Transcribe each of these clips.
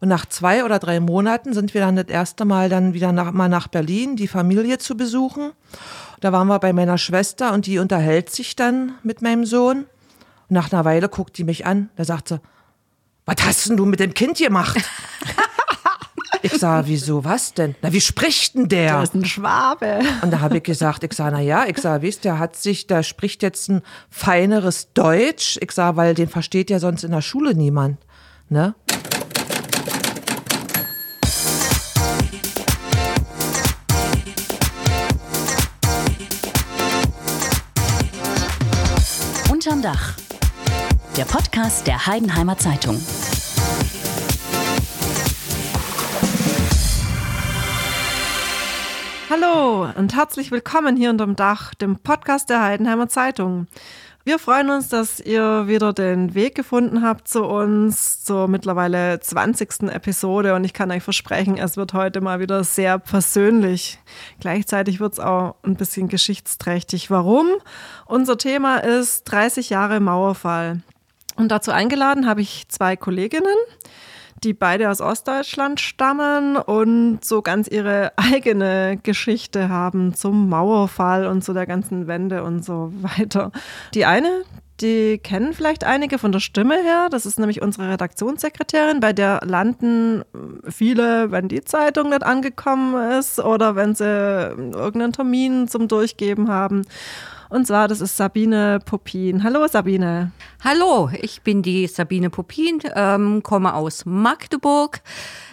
Und nach zwei oder drei Monaten sind wir dann das erste Mal dann wieder nach, mal nach Berlin, die Familie zu besuchen. Da waren wir bei meiner Schwester und die unterhält sich dann mit meinem Sohn. Und nach einer Weile guckt die mich an. Da sagt sie, was hast denn du mit dem Kind gemacht? Ich sah, wieso, was denn? Na, wie spricht denn der? Das ist ein Schwabe. Und da habe ich gesagt, ich sah, na ja, ich sah, wisst, der hat sich, der spricht jetzt ein feineres Deutsch. Ich sah, weil den versteht ja sonst in der Schule niemand, ne? Unterm Dach. Der Podcast der Heidenheimer Zeitung. Hallo und herzlich willkommen hier unterm Dach, dem Podcast der Heidenheimer Zeitung. Wir freuen uns, dass ihr wieder den Weg gefunden habt zu uns zur mittlerweile 20. Episode und ich kann euch versprechen, es wird heute mal wieder sehr persönlich. Gleichzeitig wird es auch ein bisschen geschichtsträchtig. Warum? Unser Thema ist 30 Jahre Mauerfall. Und dazu eingeladen habe ich zwei Kolleginnen die beide aus Ostdeutschland stammen und so ganz ihre eigene Geschichte haben zum Mauerfall und zu der ganzen Wende und so weiter. Die eine, die kennen vielleicht einige von der Stimme her. Das ist nämlich unsere Redaktionssekretärin, bei der landen viele, wenn die Zeitung nicht angekommen ist oder wenn sie irgendeinen Termin zum Durchgeben haben. Und zwar, das ist Sabine Popin. Hallo Sabine. Hallo, ich bin die Sabine Popin, ähm, komme aus Magdeburg.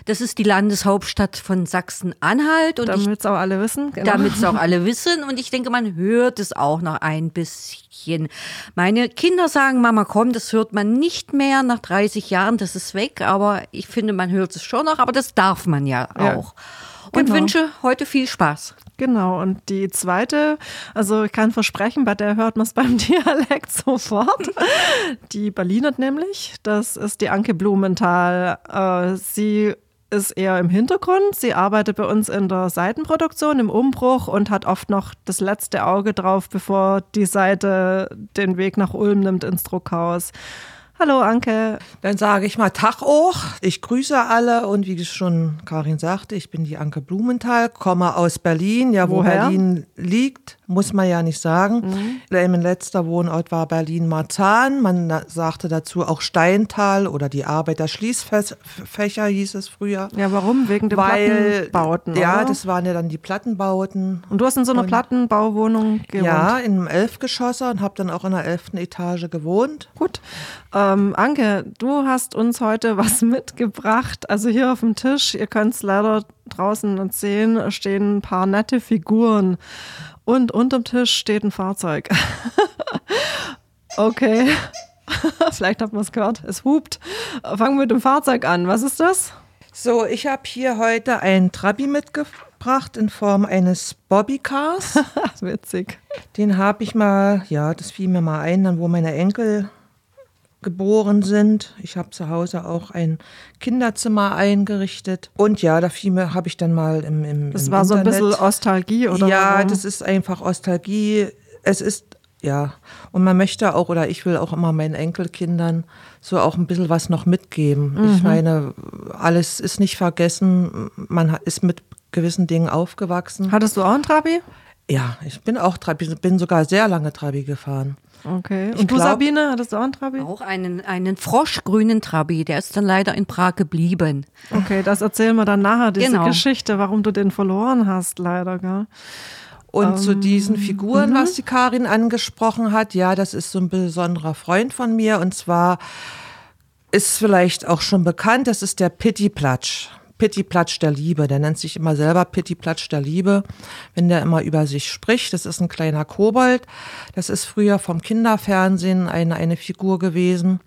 Das ist die Landeshauptstadt von Sachsen-Anhalt. Damit es auch alle wissen. Genau. Damit es auch alle wissen. Und ich denke, man hört es auch noch ein bisschen. Meine Kinder sagen, Mama, komm, das hört man nicht mehr nach 30 Jahren, das ist weg. Aber ich finde, man hört es schon noch, aber das darf man ja auch. Ja. Und genau. wünsche heute viel Spaß. Genau, und die zweite, also ich kann versprechen, bei der hört man es beim Dialekt sofort. Die Berlinert nämlich, das ist die Anke Blumenthal. Äh, sie ist eher im Hintergrund. Sie arbeitet bei uns in der Seitenproduktion, im Umbruch und hat oft noch das letzte Auge drauf, bevor die Seite den Weg nach Ulm nimmt ins Druckhaus. Hallo Anke. Dann sage ich mal Tag auch. Ich grüße alle und wie schon Karin sagte, ich bin die Anke Blumenthal, komme aus Berlin, ja wo Woher? Berlin liegt muss man ja nicht sagen. Mhm. Mein letzter Wohnort war Berlin-Marzahn. Man sagte dazu auch Steintal oder die Arbeiter-Schließfächer hieß es früher. Ja, warum? Wegen den Weil, Plattenbauten, Ja, oder? das waren ja dann die Plattenbauten. Und du hast in so einer und, Plattenbauwohnung gewohnt? Ja, in einem Elfgeschosser und habe dann auch in der elften Etage gewohnt. Gut. Ähm, Anke, du hast uns heute was mitgebracht. Also hier auf dem Tisch, ihr könnt es leider draußen sehen, stehen ein paar nette Figuren. Und unterm Tisch steht ein Fahrzeug. okay. Vielleicht hat man es gehört. Es hupt. Fangen wir mit dem Fahrzeug an. Was ist das? So, ich habe hier heute ein Trabi mitgebracht in Form eines Bobbycars. Witzig. Den habe ich mal, ja, das fiel mir mal ein, dann wo meine Enkel geboren sind. Ich habe zu Hause auch ein Kinderzimmer eingerichtet. Und ja, da habe ich dann mal im, im Das im war Internet. so ein bisschen Ostalgie, oder? Ja, warum? das ist einfach Ostalgie. Es ist, ja, und man möchte auch, oder ich will auch immer meinen Enkelkindern so auch ein bisschen was noch mitgeben. Mhm. Ich meine, alles ist nicht vergessen. Man ist mit gewissen Dingen aufgewachsen. Hattest du auch einen Trabi? Ja, ich bin auch Trabi, bin sogar sehr lange Trabi gefahren. Okay. Und ich du, glaub, Sabine, hattest du auch einen Trabi? Auch einen, einen froschgrünen Trabi. Der ist dann leider in Prag geblieben. Okay, das erzählen wir dann nachher, diese genau. Geschichte, warum du den verloren hast, leider, gell? Und um, zu diesen Figuren, mhm. was die Karin angesprochen hat, ja, das ist so ein besonderer Freund von mir. Und zwar ist vielleicht auch schon bekannt, das ist der Pitti Platsch. Pittiplatsch der Liebe. Der nennt sich immer selber Pittiplatsch der Liebe, wenn der immer über sich spricht. Das ist ein kleiner Kobold. Das ist früher vom Kinderfernsehen eine, eine Figur gewesen.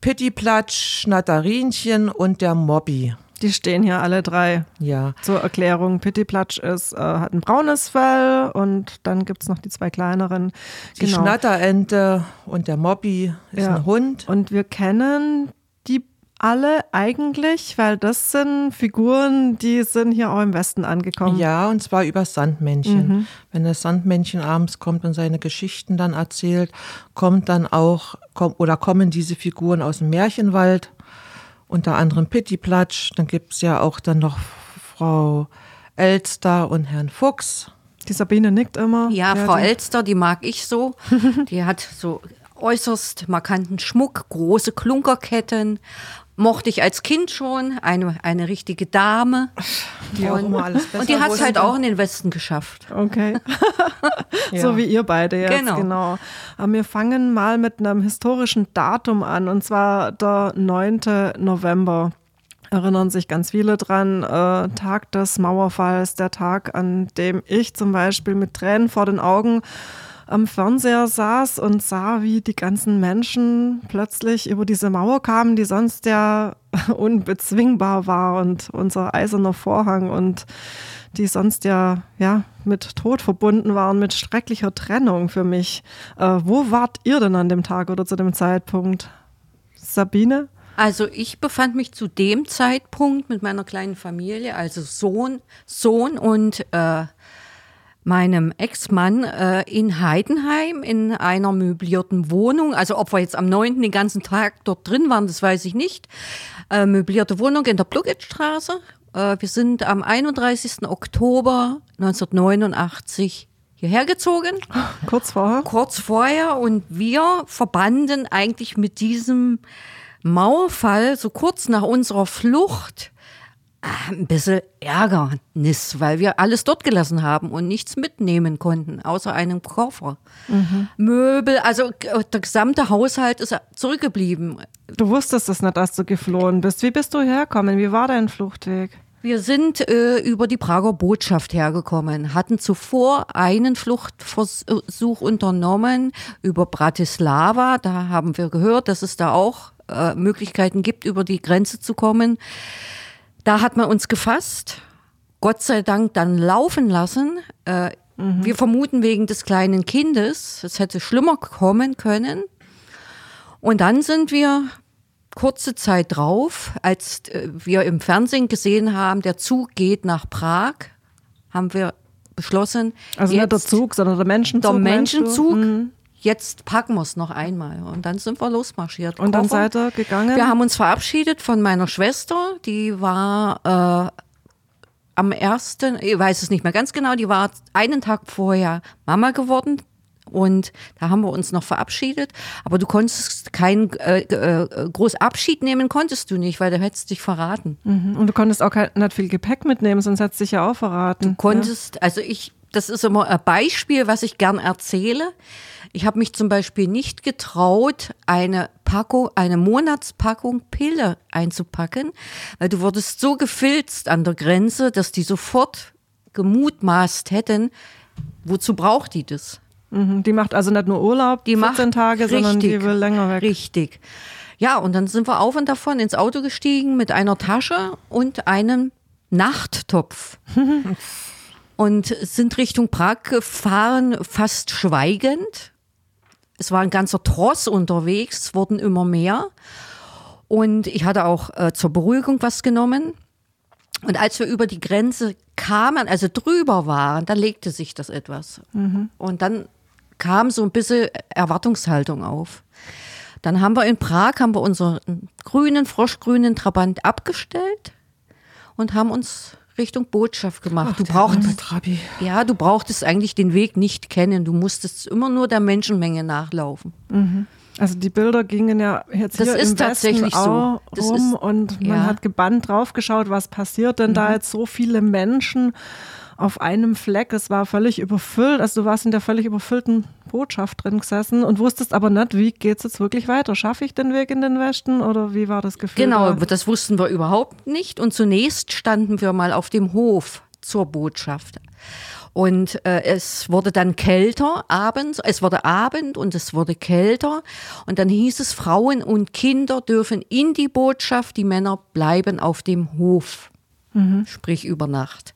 Pittiplatsch, Schnatterinchen und der Mobby. Die stehen hier alle drei. Ja. Zur Erklärung, Pittiplatsch ist, äh, hat ein braunes Fell und dann gibt es noch die zwei kleineren. Die genau. Schnatterente und der Mobby ist ja. ein Hund. Und wir kennen die alle eigentlich, weil das sind Figuren, die sind hier auch im Westen angekommen. Ja, und zwar über Sandmännchen. Mhm. Wenn das Sandmännchen abends kommt und seine Geschichten dann erzählt, kommt dann auch, komm, oder kommen diese Figuren aus dem Märchenwald unter anderem Pitti Platsch. Dann gibt es ja auch dann noch Frau Elster und Herrn Fuchs. Die Sabine nickt immer. Ja, Frau Elster, die mag ich so. die hat so äußerst markanten Schmuck, große Klunkerketten. Mochte ich als Kind schon, eine, eine richtige Dame. Die auch immer alles besser Und die hat es halt auch in den Westen geschafft. Okay. Ja. So wie ihr beide jetzt. Genau. genau. Aber wir fangen mal mit einem historischen Datum an, und zwar der 9. November. Erinnern sich ganz viele dran. Äh, Tag des Mauerfalls, der Tag, an dem ich zum Beispiel mit Tränen vor den Augen am Fernseher saß und sah, wie die ganzen Menschen plötzlich über diese Mauer kamen, die sonst ja unbezwingbar war und unser eiserner Vorhang und die sonst ja, ja mit Tod verbunden waren, mit schrecklicher Trennung für mich. Äh, wo wart ihr denn an dem Tag oder zu dem Zeitpunkt? Sabine? Also ich befand mich zu dem Zeitpunkt mit meiner kleinen Familie, also Sohn, Sohn und äh, meinem Ex-Mann äh, in Heidenheim in einer möblierten Wohnung. Also ob wir jetzt am 9. den ganzen Tag dort drin waren, das weiß ich nicht. Äh, möblierte Wohnung in der Plugettstraße. Äh, wir sind am 31. Oktober 1989 hierher gezogen Kurz vorher? kurz vorher und wir verbanden eigentlich mit diesem Mauerfall so kurz nach unserer Flucht ein bisschen Ärgernis, weil wir alles dort gelassen haben und nichts mitnehmen konnten, außer einem Koffer. Möbel, also äh, der gesamte Haushalt ist zurückgeblieben. Du wusstest es nicht, als du geflohen bist. Wie bist du hergekommen? Wie war dein Fluchtweg? Wir sind äh, über die Prager Botschaft hergekommen, hatten zuvor einen Fluchtversuch unternommen über Bratislava. Da haben wir gehört, dass es da auch äh, Möglichkeiten gibt, über die Grenze zu kommen. Da hat man uns gefasst, Gott sei Dank dann laufen lassen. Äh, Wir vermuten wegen des kleinen Kindes, es hätte schlimmer kommen können. Und dann sind wir kurze Zeit drauf, als äh, wir im Fernsehen gesehen haben, der Zug geht nach Prag, haben wir beschlossen, Also nicht der Zug, sondern der Menschenzug. der? Menschenzug, Mhm. Jetzt packen wir es noch einmal. Und dann sind wir losmarschiert. Und dann Koffer. seid ihr gegangen? Wir haben uns verabschiedet von meiner Schwester, die war äh, am ersten, ich weiß es nicht mehr ganz genau, die war einen Tag vorher Mama geworden. Und da haben wir uns noch verabschiedet. Aber du konntest keinen äh, äh, groß Abschied nehmen, konntest du nicht, weil du hättest dich verraten. Mhm. Und du konntest auch kein, nicht viel Gepäck mitnehmen, sonst hättest du dich ja auch verraten. konntest, also ich, das ist immer ein Beispiel, was ich gern erzähle. Ich habe mich zum Beispiel nicht getraut, eine Packung, eine Monatspackung Pille einzupacken, weil du wurdest so gefilzt an der Grenze, dass die sofort gemutmaßt hätten, wozu braucht die das? Mhm. Die macht also nicht nur Urlaub, Die 14 macht Tage, sondern die will länger weg. Richtig. Ja, und dann sind wir auf und davon ins Auto gestiegen mit einer Tasche und einem Nachttopf. und sind Richtung Prag gefahren, fast schweigend. Es war ein ganzer Tross unterwegs, es wurden immer mehr. Und ich hatte auch äh, zur Beruhigung was genommen. Und als wir über die Grenze kamen, also drüber waren, da legte sich das etwas. Und dann kam so ein bisschen Erwartungshaltung auf. Dann haben wir in Prag haben wir unseren grünen, froschgrünen Trabant abgestellt und haben uns Richtung Botschaft gemacht. du Der arme brauchtest, ja, du brauchtest eigentlich den Weg nicht kennen. Du musstest immer nur der Menschenmenge nachlaufen. Also die Bilder gingen ja jetzt Das hier ist im tatsächlich Westen so. rum ist- und man ja. Mhm. hat gebannt draufgeschaut, was passiert denn da jetzt so viele Menschen auf einem Fleck. Es war völlig überfüllt, also du warst in der völlig überfüllten Botschaft drin gesessen und wusstest aber nicht, wie geht's jetzt wirklich weiter? Schaffe ich den Weg in den Westen oder wie war das Gefühl? Genau, da? das wussten wir überhaupt nicht. Und zunächst standen wir mal auf dem Hof zur Botschaft. Und äh, es wurde dann kälter abends, es wurde Abend und es wurde kälter. Und dann hieß es, Frauen und Kinder dürfen in die Botschaft, die Männer bleiben auf dem Hof, sprich über Nacht.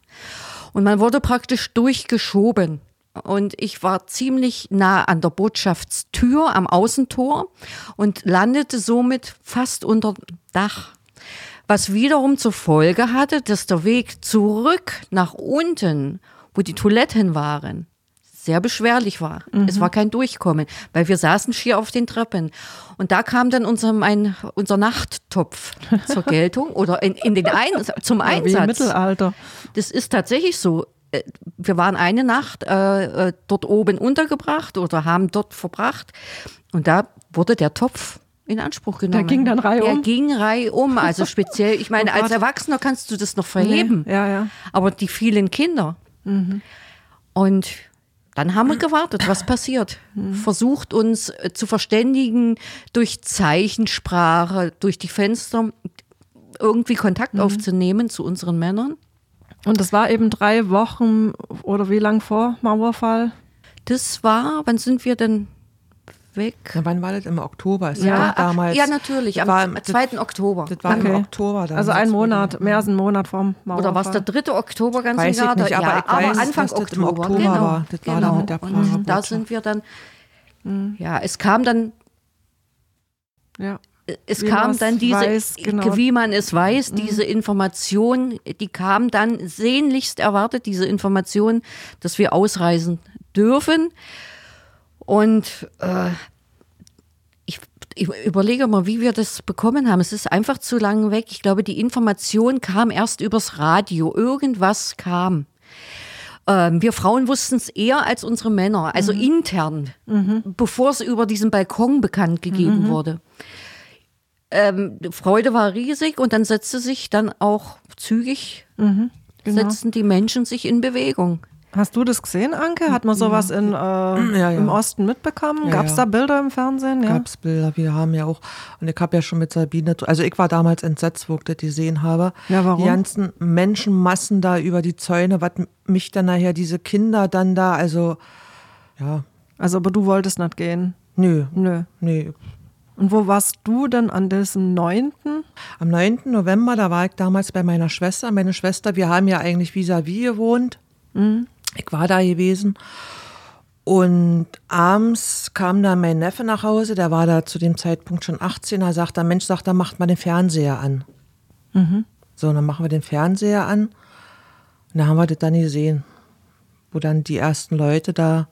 Und man wurde praktisch durchgeschoben. Und ich war ziemlich nah an der Botschaftstür am Außentor und landete somit fast unter Dach. Was wiederum zur Folge hatte, dass der Weg zurück nach unten, wo die Toiletten waren, sehr beschwerlich war. Es war kein Durchkommen, weil wir saßen schier auf den Treppen. Und da kam dann unser, mein, unser Nachttopf zur Geltung oder in, in den Ein zum Ja, wie im Einsatz. Mittelalter. Das ist tatsächlich so. Äh, Wir waren eine Nacht äh, äh, dort oben untergebracht oder haben dort verbracht. Und da wurde der Topf in Anspruch genommen. ging dann reihum? Der ging reihum. Also speziell, ich meine, Oh als. Erwachsener kannst du das noch verheben. Nee, ja, ja. Aber die vielen Kinder. Und dann haben wir gewartet, was passiert. Versucht uns äh, zu verständigen durch Zeichensprache, durch die Fenster, irgendwie Kontakt aufzunehmen zu unseren Männern. Und das war eben drei Wochen oder wie lang vor Mauerfall? Das war, wann sind wir denn weg? Na, wann war das? Im Oktober? Ist Ja, das damals. ja, natürlich, am war im- 2. Oktober. Das war Okay. im Oktober. damals, Also ein Monat, mehr als ein Monat vor Mauerfall. Oder war es der 3. Oktober ganz Weiß im Jahr? ich nicht, aber ja, ich weiß, aber Anfang dass das im Oktober. Oktober genau, war. Das war genau. dann mit der Prager Und da sind wir dann, ja, es kam dann Ja. es Wie kam dann diese, weiß, genau. wie man es weiß, diese Information, die kam dann sehnlichst erwartet, diese Information, dass wir ausreisen dürfen. Und äh, ich, ich überlege mal, wie wir das bekommen haben. Es ist einfach zu lange weg. Ich glaube, die Information kam erst übers Radio. Irgendwas kam. Ähm, wir Frauen wussten es eher als unsere Männer, also intern, bevor es über diesen Balkon bekannt gegeben wurde. Ähm, die Freude war riesig und dann setzte sich dann auch zügig, Genau. setzten die Menschen sich in Bewegung. Hast du das gesehen, Anke? Hat man sowas in, äh, ja. im Osten mitbekommen? Ja, Gab es ja. da Bilder im Fernsehen? Ja. Gab's Bilder, wir haben ja auch, und ich habe ja schon mit Sabine, also ich war damals entsetzt, wo ich das gesehen habe. Ja, warum? Die ganzen Menschenmassen da über die Zäune, was mich dann nachher, diese Kinder dann da, also, ja, Also, aber du wolltest nicht gehen. nö, Nö. nee. Und wo warst du denn an diesem 9.? Am 9. November, da war ich damals bei meiner Schwester. Meine Schwester, wir haben ja eigentlich vis-à-vis gewohnt. Ich war da gewesen. Und abends kam dann mein Neffe nach Hause, der war da zu dem Zeitpunkt schon 18. Da sagt er, Mensch, sagt er, macht mal den Fernseher an. So, und dann machen wir den Fernseher an. Und da haben wir das dann gesehen, wo dann die ersten Leute da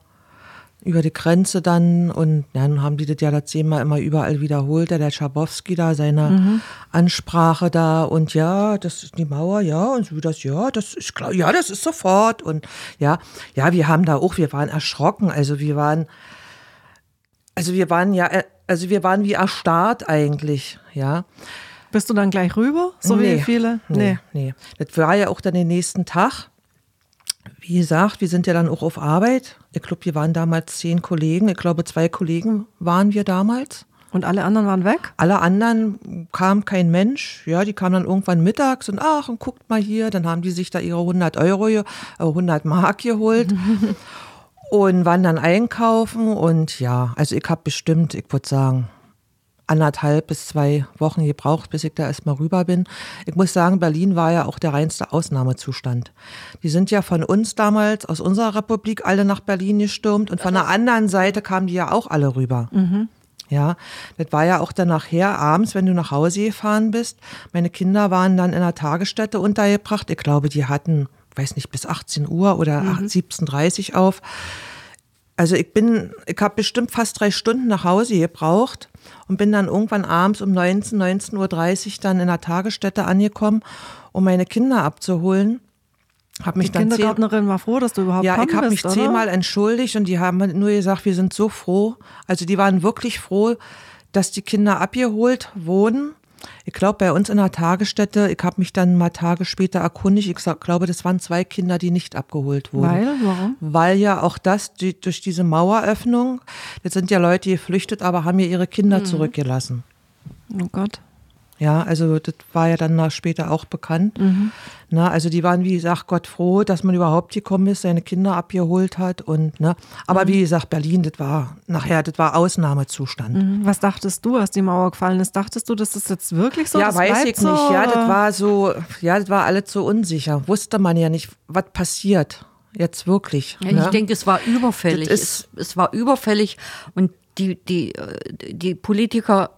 über die Grenze dann und ja, nun haben die das ja das zehnmal immer überall wiederholt, der, der Schabowski da seine Ansprache da und ja, das ist die Mauer, ja, und so das, ja, das ist klar, ja, das ist sofort und ja, ja, wir haben da auch, wir waren erschrocken, also wir waren, also wir waren ja, äh, also wir waren wie erstarrt eigentlich, ja. Bist du dann gleich rüber? So wie viele? Nee, nee. Das war ja auch dann den nächsten Tag. Wie gesagt, wir sind ja dann auch auf Arbeit. Ich glaube, wir waren damals zehn Kollegen. Ich glaube, zwei Kollegen waren wir damals. Und alle anderen waren weg? Alle anderen kam kein Mensch. Ja, die kamen dann irgendwann mittags und ach, und guckt mal hier. Dann haben die sich da ihre 100 Euro, äh, 100 Mark geholt und waren dann einkaufen. Und ja, also ich habe bestimmt, ich würde sagen, anderthalb bis zwei Wochen gebraucht, bis ich da erstmal rüber bin. Ich muss sagen, Berlin war ja auch der reinste Ausnahmezustand. Die sind ja von uns damals, aus unserer Republik, alle nach Berlin gestürmt und von der anderen Seite kamen die ja auch alle rüber. Ja, das war ja auch dann nachher abends, wenn du nach Hause gefahren bist. Meine Kinder waren dann in einer Tagesstätte untergebracht. Ich glaube, die hatten, weiß nicht, bis 18 Uhr oder 17.30 Uhr auf. Also ich bin, ich habe bestimmt fast drei Stunden nach Hause gebraucht und bin dann irgendwann abends um 19, 19.30 Uhr dann in der Tagesstätte angekommen, um meine Kinder abzuholen. Hab mich Die dann zehn, Kindergärtnerin war froh, dass du überhaupt ja, ich habe mich oder? zehnmal entschuldigt und die haben nur gesagt, wir sind so froh. Also die waren wirklich froh, dass die Kinder abgeholt wurden. Ich glaube, bei uns in der Tagesstätte, ich habe mich dann mal Tage später erkundigt, ich sag, glaube, das waren zwei Kinder, die nicht abgeholt wurden. Weil? Warum? Weil ja auch das die, durch diese Maueröffnung, das sind ja Leute geflüchtet, aber haben ja ihre Kinder Mhm. zurückgelassen. Oh Gott. Ja, also das war ja dann später auch bekannt. Na, also die waren, wie gesagt, Gott froh, dass man überhaupt gekommen ist, seine Kinder abgeholt hat und ne. Aber wie gesagt, Berlin, das war nachher, das war Ausnahmezustand. Mhm. Was dachtest du, als die Mauer gefallen ist? Dachtest du, dass das jetzt wirklich so ja, das weiß ich so, nicht. Ja, das war so, ja, das war alles so unsicher. Wusste man ja nicht, was passiert. Jetzt wirklich. Ja, ne? Ich denke, es war überfällig. Es, es war überfällig und die, die, äh, die Politiker,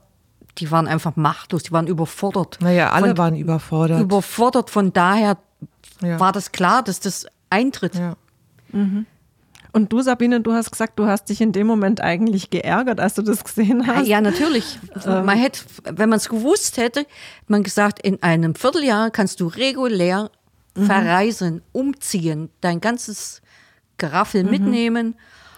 die waren einfach machtlos, die waren überfordert. Naja, alle Von- waren überfordert. Überfordert, von daher Ja. war das klar, dass das eintritt. ja. Und du, Sabine, du hast gesagt, du hast dich in dem Moment eigentlich geärgert, als du das gesehen hast. Ja, natürlich. Ähm. man hätte, wenn man es gewusst hätte, hätte man gesagt, in einem Vierteljahr kannst du regulär Mhm. verreisen, umziehen, dein ganzes Geraffel mitnehmen.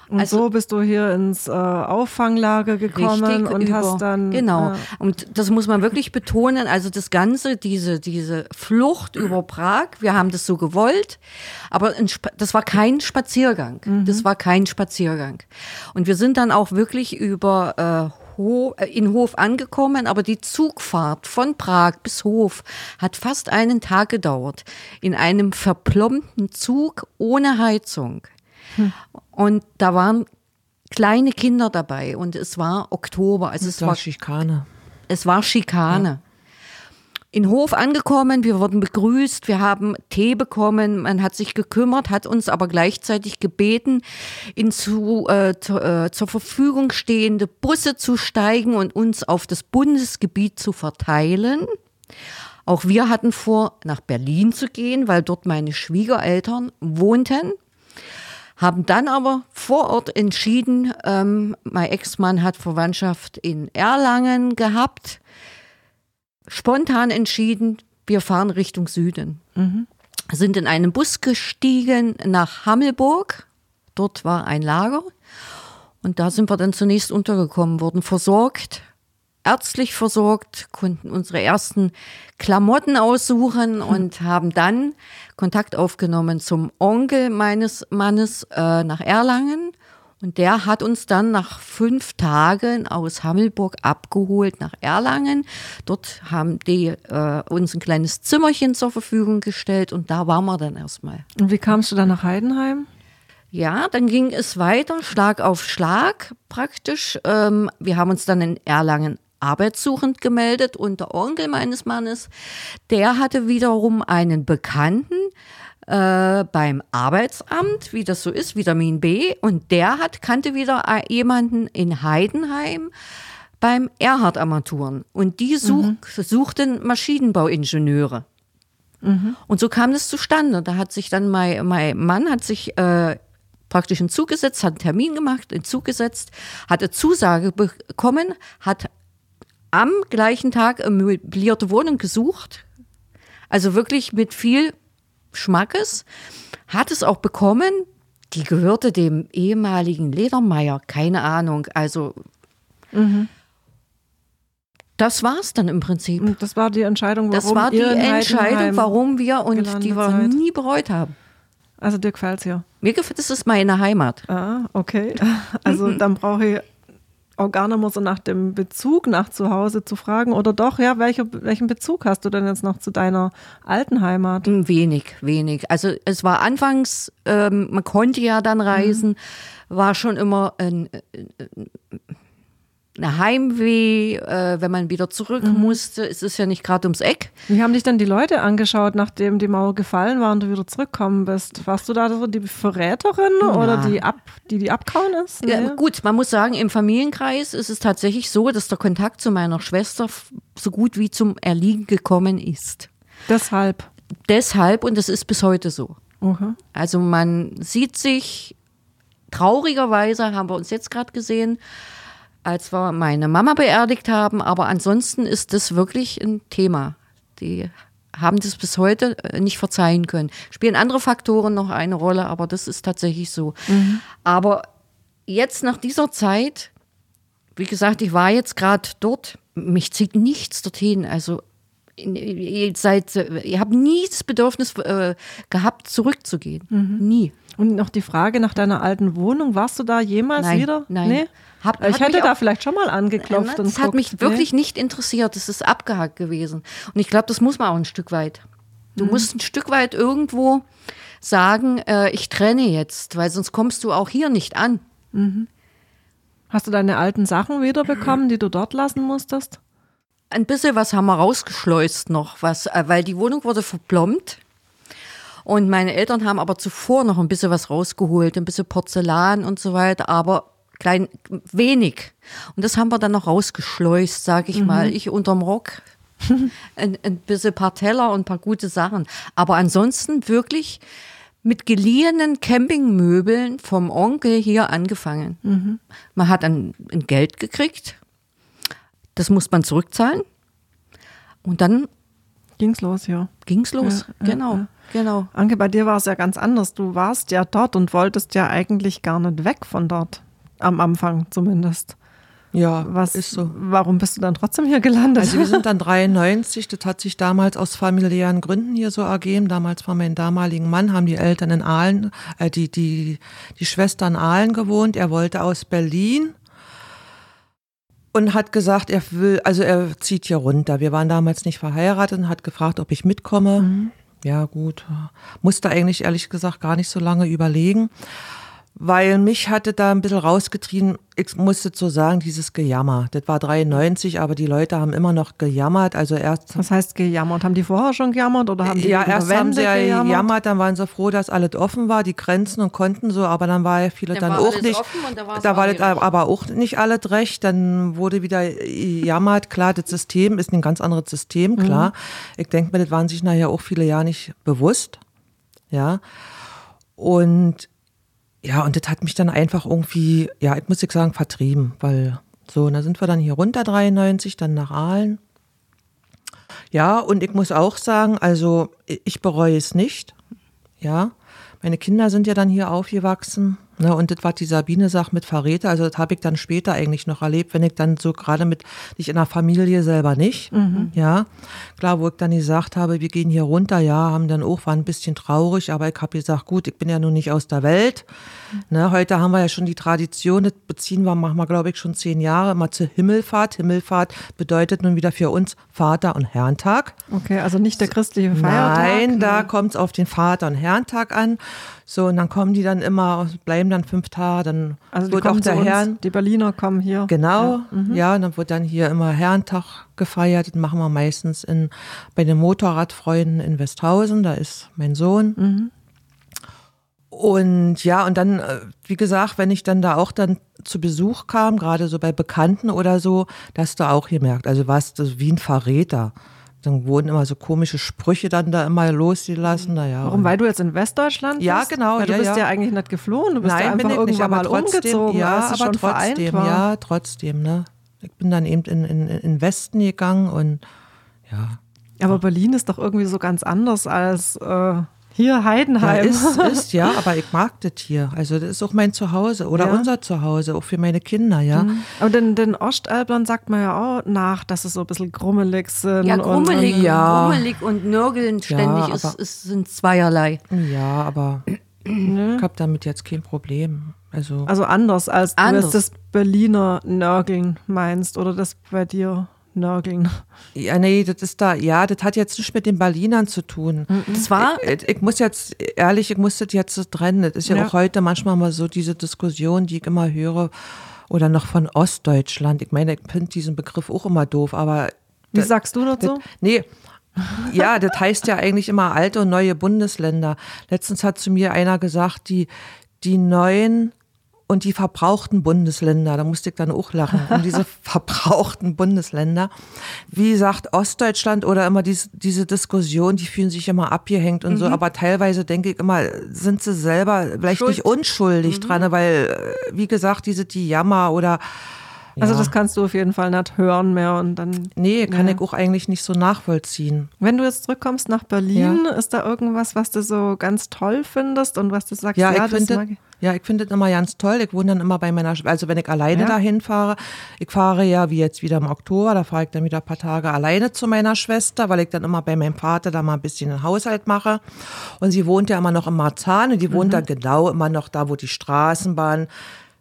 Und Also- so bist du hier ins äh, Auffanglager gekommen Richtig, und über, hast dann. Genau. Äh, Und das muss man wirklich betonen. Also das Ganze, diese, diese Flucht über Prag, wir haben das so gewollt, aber das war kein Spaziergang. Das war kein Spaziergang. Und wir sind dann auch wirklich über äh, äh, in Hof angekommen, aber die Zugfahrt von Prag bis Hof hat fast einen Tag gedauert. In einem verplombten Zug ohne Heizung. Und da waren kleine Kinder dabei und es war Oktober, also es war war, Schikane. es war Schikane. In Hof angekommen, wir wurden begrüßt, wir haben Tee bekommen, man hat sich gekümmert, hat uns aber gleichzeitig gebeten, in zu, äh, zu, äh, zur Verfügung stehende Busse zu steigen und uns auf das Bundesgebiet zu verteilen. Auch wir hatten vor, nach Berlin zu gehen, weil dort meine Schwiegereltern wohnten haben dann aber vor Ort entschieden, ähm, mein Ex-Mann hat Verwandtschaft in Erlangen gehabt, spontan entschieden, wir fahren Richtung Süden. Sind in einen Bus gestiegen nach Hammelburg, dort war ein Lager. Und da sind wir dann zunächst untergekommen, wurden versorgt, ärztlich versorgt, konnten unsere ersten Klamotten aussuchen und haben dann Kontakt aufgenommen zum Onkel meines Mannes äh, nach Erlangen. Und der hat uns dann nach fünf Tagen aus Hammelburg abgeholt nach Erlangen. Dort haben die äh, uns ein kleines Zimmerchen zur Verfügung gestellt und da waren wir dann erstmal. und wie kamst du dann nach Heidenheim? Ja, dann ging es weiter, Schlag auf Schlag praktisch. Ähm, wir haben uns dann in Erlangen arbeitssuchend gemeldet und der Onkel meines Mannes, der hatte wiederum einen Bekannten äh, beim Arbeitsamt, wie das so ist, Vitamin B, und der hat kannte wieder äh, jemanden in Heidenheim beim Erhard Armaturen und die such, suchten Maschinenbauingenieure. Und so kam das zustande. Da hat sich dann mein, mein Mann hat sich äh, praktisch in Zug gesetzt, hat einen Termin gemacht, in Zug gesetzt, hat eine Zusage bekommen, hat am gleichen Tag eine möblierte Wohnung gesucht. Also wirklich mit viel Schmackes. Hat es auch bekommen. Die gehörte dem ehemaligen Ledermeier, keine Ahnung. Also das war's dann im Prinzip. Und das war die Entscheidung, warum Das war die Entscheidung, warum wir und die wir seid. nie bereut haben. Also dir gefällt's hier. Mir gefällt, das ist meine Heimat. Ah, okay. Also dann brauche ich auch gar nicht mehr so nach dem Bezug nach zu Hause zu fragen. Oder doch, ja, welcher, welchen Bezug hast du denn jetzt noch zu deiner alten Heimat? Hm, Wenig, wenig. Also es war anfangs, ähm, man konnte ja dann reisen, war schon immer ein, äh, Heimweh, äh, wenn man wieder zurück musste. Es ist ja nicht gerade ums Eck. Wie haben dich dann die Leute angeschaut, nachdem die Mauer gefallen war und du wieder zurückgekommen bist? Warst du da so die Verräterin oder die, ab, die, die abkauen ist? Ja, Nee? gut, man muss sagen, im Familienkreis ist es tatsächlich so, dass der Kontakt zu meiner Schwester so gut wie zum Erliegen gekommen ist. Deshalb. Deshalb, und das ist bis heute so. Okay. Also man sieht sich, traurigerweise haben wir uns jetzt gerade gesehen, als wir meine Mama beerdigt haben, aber ansonsten ist das wirklich ein Thema. Die haben das bis heute äh, nicht verzeihen können. Spielen andere Faktoren noch eine Rolle, aber das ist tatsächlich so. Aber jetzt nach dieser Zeit, wie gesagt, ich war jetzt gerade dort, mich zieht nichts dorthin. Also ihr seid, ihr habt nie das Bedürfnis äh, gehabt, zurückzugehen. Nie. Und noch die Frage nach deiner alten Wohnung. Warst du da jemals Nein, wieder? nein. Nee? Hab- ich hätte da vielleicht schon mal angeklopft. und Das hat guckt. mich Nee? wirklich nicht interessiert. Das ist abgehakt gewesen. Und ich glaube, das muss man auch ein Stück weit. Du musst ein Stück weit irgendwo sagen, äh, ich trenne jetzt, weil sonst kommst du auch hier nicht an. Hast du deine alten Sachen wiederbekommen, die du dort lassen musstest? Ein bisschen was haben wir rausgeschleust noch, was, äh, weil die Wohnung wurde verplombt. Und meine Eltern haben aber zuvor noch ein bisschen was rausgeholt, ein bisschen Porzellan und so weiter, aber klein, wenig. Und das haben wir dann noch rausgeschleust, sag ich mal. Ich unterm Rock. ein, ein bisschen paar Teller und ein paar gute Sachen. Aber ansonsten wirklich mit geliehenen Campingmöbeln vom Onkel hier angefangen. Man hat ein, ein Geld gekriegt, das muss man zurückzahlen. Und dann Ging's los, ja. ging's los. Ja, genau, ja. genau. Anke, bei dir war es ja ganz anders. Du warst ja dort und wolltest ja eigentlich gar nicht weg von dort. Am Anfang zumindest. Ja, Was ist so. Warum bist du dann trotzdem hier gelandet? Also wir sind dann 93, das hat sich damals aus familiären Gründen hier so ergeben. Damals von meinem damaligen Mann haben die Eltern in Aalen, äh, die, die, die Schwester in Aalen gewohnt. Er wollte aus Berlin und hat gesagt, er will, also er zieht hier runter. Wir waren damals nicht verheiratet und hat gefragt, ob ich mitkomme. Ja, gut. Musste eigentlich ehrlich gesagt gar nicht so lange überlegen. Weil mich hatte da ein bisschen rausgetrieben, ich musste so sagen, dieses Gejammer. Das war 93, aber die Leute haben immer noch gejammert. Also erst Was heißt gejammert? Haben die vorher schon gejammert oder haben die ja, erst haben Wende sie ja gejammert? gejammert, dann waren sie froh, dass alles offen war, die Grenzen und konnten so, aber dann war ja viele Dann dann, war auch alles nicht. offen und da da war das aber auch nicht alles recht. Dann wurde wieder gejammert. Klar, das System ist ein ganz anderes System, Mhm. klar. Ich denke mir, das waren sich nachher auch viele Jahre nicht bewusst. Ja. Und ja, und das hat mich dann einfach irgendwie, ja, ich muss ich sagen, vertrieben, weil so, und da sind wir dann hier runter 93, dann nach Aalen. Ja, und ich muss auch sagen, also ich bereue es nicht. Ja, meine Kinder sind ja dann hier aufgewachsen. Ne, und das, was die Sabine sagt mit Verräter, also das habe ich dann später eigentlich noch erlebt, wenn ich dann so gerade mit, nicht in der Familie selber nicht. Ja, klar, wo ich dann gesagt habe, wir gehen hier runter, ja, haben dann auch, war ein bisschen traurig, aber ich habe gesagt, gut, ich bin ja nun nicht aus der Welt. Ne, heute haben wir ja schon die Tradition, das beziehen wir, machen wir, glaube ich, schon zehn Jahre, immer zur Himmelfahrt. Himmelfahrt bedeutet nun wieder für uns Vater- und Herrentag. Okay, also nicht der christliche Feiertag. Nein, da kommt es auf den Vater- und Herrentag an. So, und dann kommen die dann immer, bleiben dann fünf Tage, dann Also die wird auch der Herrn. die Berliner kommen hier. Genau, ja, und dann wird dann hier immer Herrentag gefeiert. Das machen wir meistens in, bei den Motorradfreunden in Westhausen, da ist mein Sohn. Und ja, und dann, äh, wie gesagt, wenn ich dann da auch dann zu Besuch kam, gerade so bei Bekannten oder so, da hast du auch gemerkt, also warst du wie ein Verräter. Dann wurden immer so komische Sprüche dann da immer losgelassen. Naja, Warum? Weil du jetzt in Westdeutschland Ja, bist? genau, Weil du ja, bist ja. ja. eigentlich nicht geflohen. Du bist ja Nein, einfach bin ich irgendwann nicht, mal trotzdem, umgezogen, ja, aber trotzdem, ja, trotzdem, ne. Ich bin dann eben in, in, in den Westen gegangen und ja. Aber Berlin ist doch irgendwie so ganz anders als äh, hier Ja, Heidenheim. ist, ist, ja, aber ich mag das hier. Also das ist auch mein Zuhause oder Ja. unser Zuhause, auch für meine Kinder, ja. Aber den, den Ostelblern sagt man ja auch nach, dass sie so ein bisschen grummelig sind. Ja, und- grummelig, Und, Ja. grummelig und nörgeln ständig ist, aber- ist, sind zweierlei. Ja, aber ich habe damit jetzt kein Problem. Also, also anders, als du Anders. jetzt das Berliner Nörgeln meinst oder das bei dir Nörgeln. ja, nee, das ist da, ja, das hat jetzt nicht mit den Berlinern zu tun. Das war, Ich, ich muss jetzt, ehrlich, ich muss das jetzt trennen. Das ist ja, Ja. auch heute manchmal mal so diese Diskussion, die ich immer höre, oder noch von Ostdeutschland. Ich meine, ich finde diesen Begriff auch immer doof, aber Wie Das- sagst du dazu? Das, nee. Ja, das heißt ja eigentlich immer alte und neue Bundesländer. Letztens hat zu mir einer gesagt, die, die neuen und die verbrauchten Bundesländer, da musste ich dann auch lachen, und diese verbrauchten Bundesländer. Wie sagt Ostdeutschland oder immer dies, diese Diskussion, die fühlen sich immer abgehängt und so, aber teilweise denke ich immer, sind sie selber vielleicht Schuld. nicht unschuldig dran, weil, äh, wie gesagt, diese die Jammer oder Also ja. das kannst du auf jeden Fall nicht hören mehr und dann. Nee, kann Ja. ich auch eigentlich nicht so nachvollziehen. Wenn du jetzt zurückkommst nach Berlin, ist da irgendwas, was du so ganz toll findest und was du sagst, Ja, ja, ich das finde mag ich. ja, ich finde das immer ganz toll. Ich wohne dann immer bei meiner, also wenn ich alleine Ja. dahin fahre, ich fahre ja wie jetzt wieder im Oktober, da fahre ich dann wieder ein paar Tage alleine zu meiner Schwester, weil ich dann immer bei meinem Vater da mal ein bisschen den Haushalt mache. Und sie wohnt ja immer noch in Marzahn und die wohnt dann genau immer noch da, wo die Straßenbahn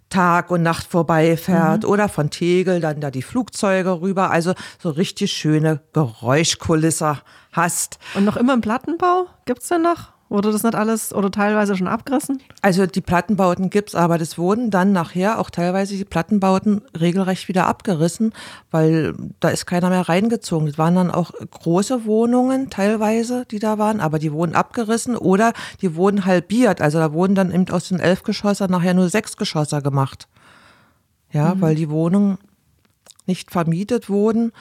Tag und Nacht vorbeifährt oder von Tegel dann da die Flugzeuge rüber. Also so richtig schöne Geräuschkulisse hast. Und noch immer im Plattenbau? Gibt's denn noch? Wurde das nicht alles oder teilweise schon abgerissen? Also die Plattenbauten gibt's, aber das wurden dann nachher auch teilweise die Plattenbauten regelrecht wieder abgerissen, weil da ist keiner mehr reingezogen. Das waren dann auch große Wohnungen teilweise, die da waren, aber die wurden abgerissen oder die wurden halbiert. Also da wurden dann eben aus den elf Geschosser nachher nur sechs Geschosser gemacht. Ja, weil die Wohnung nicht vermietet wurden,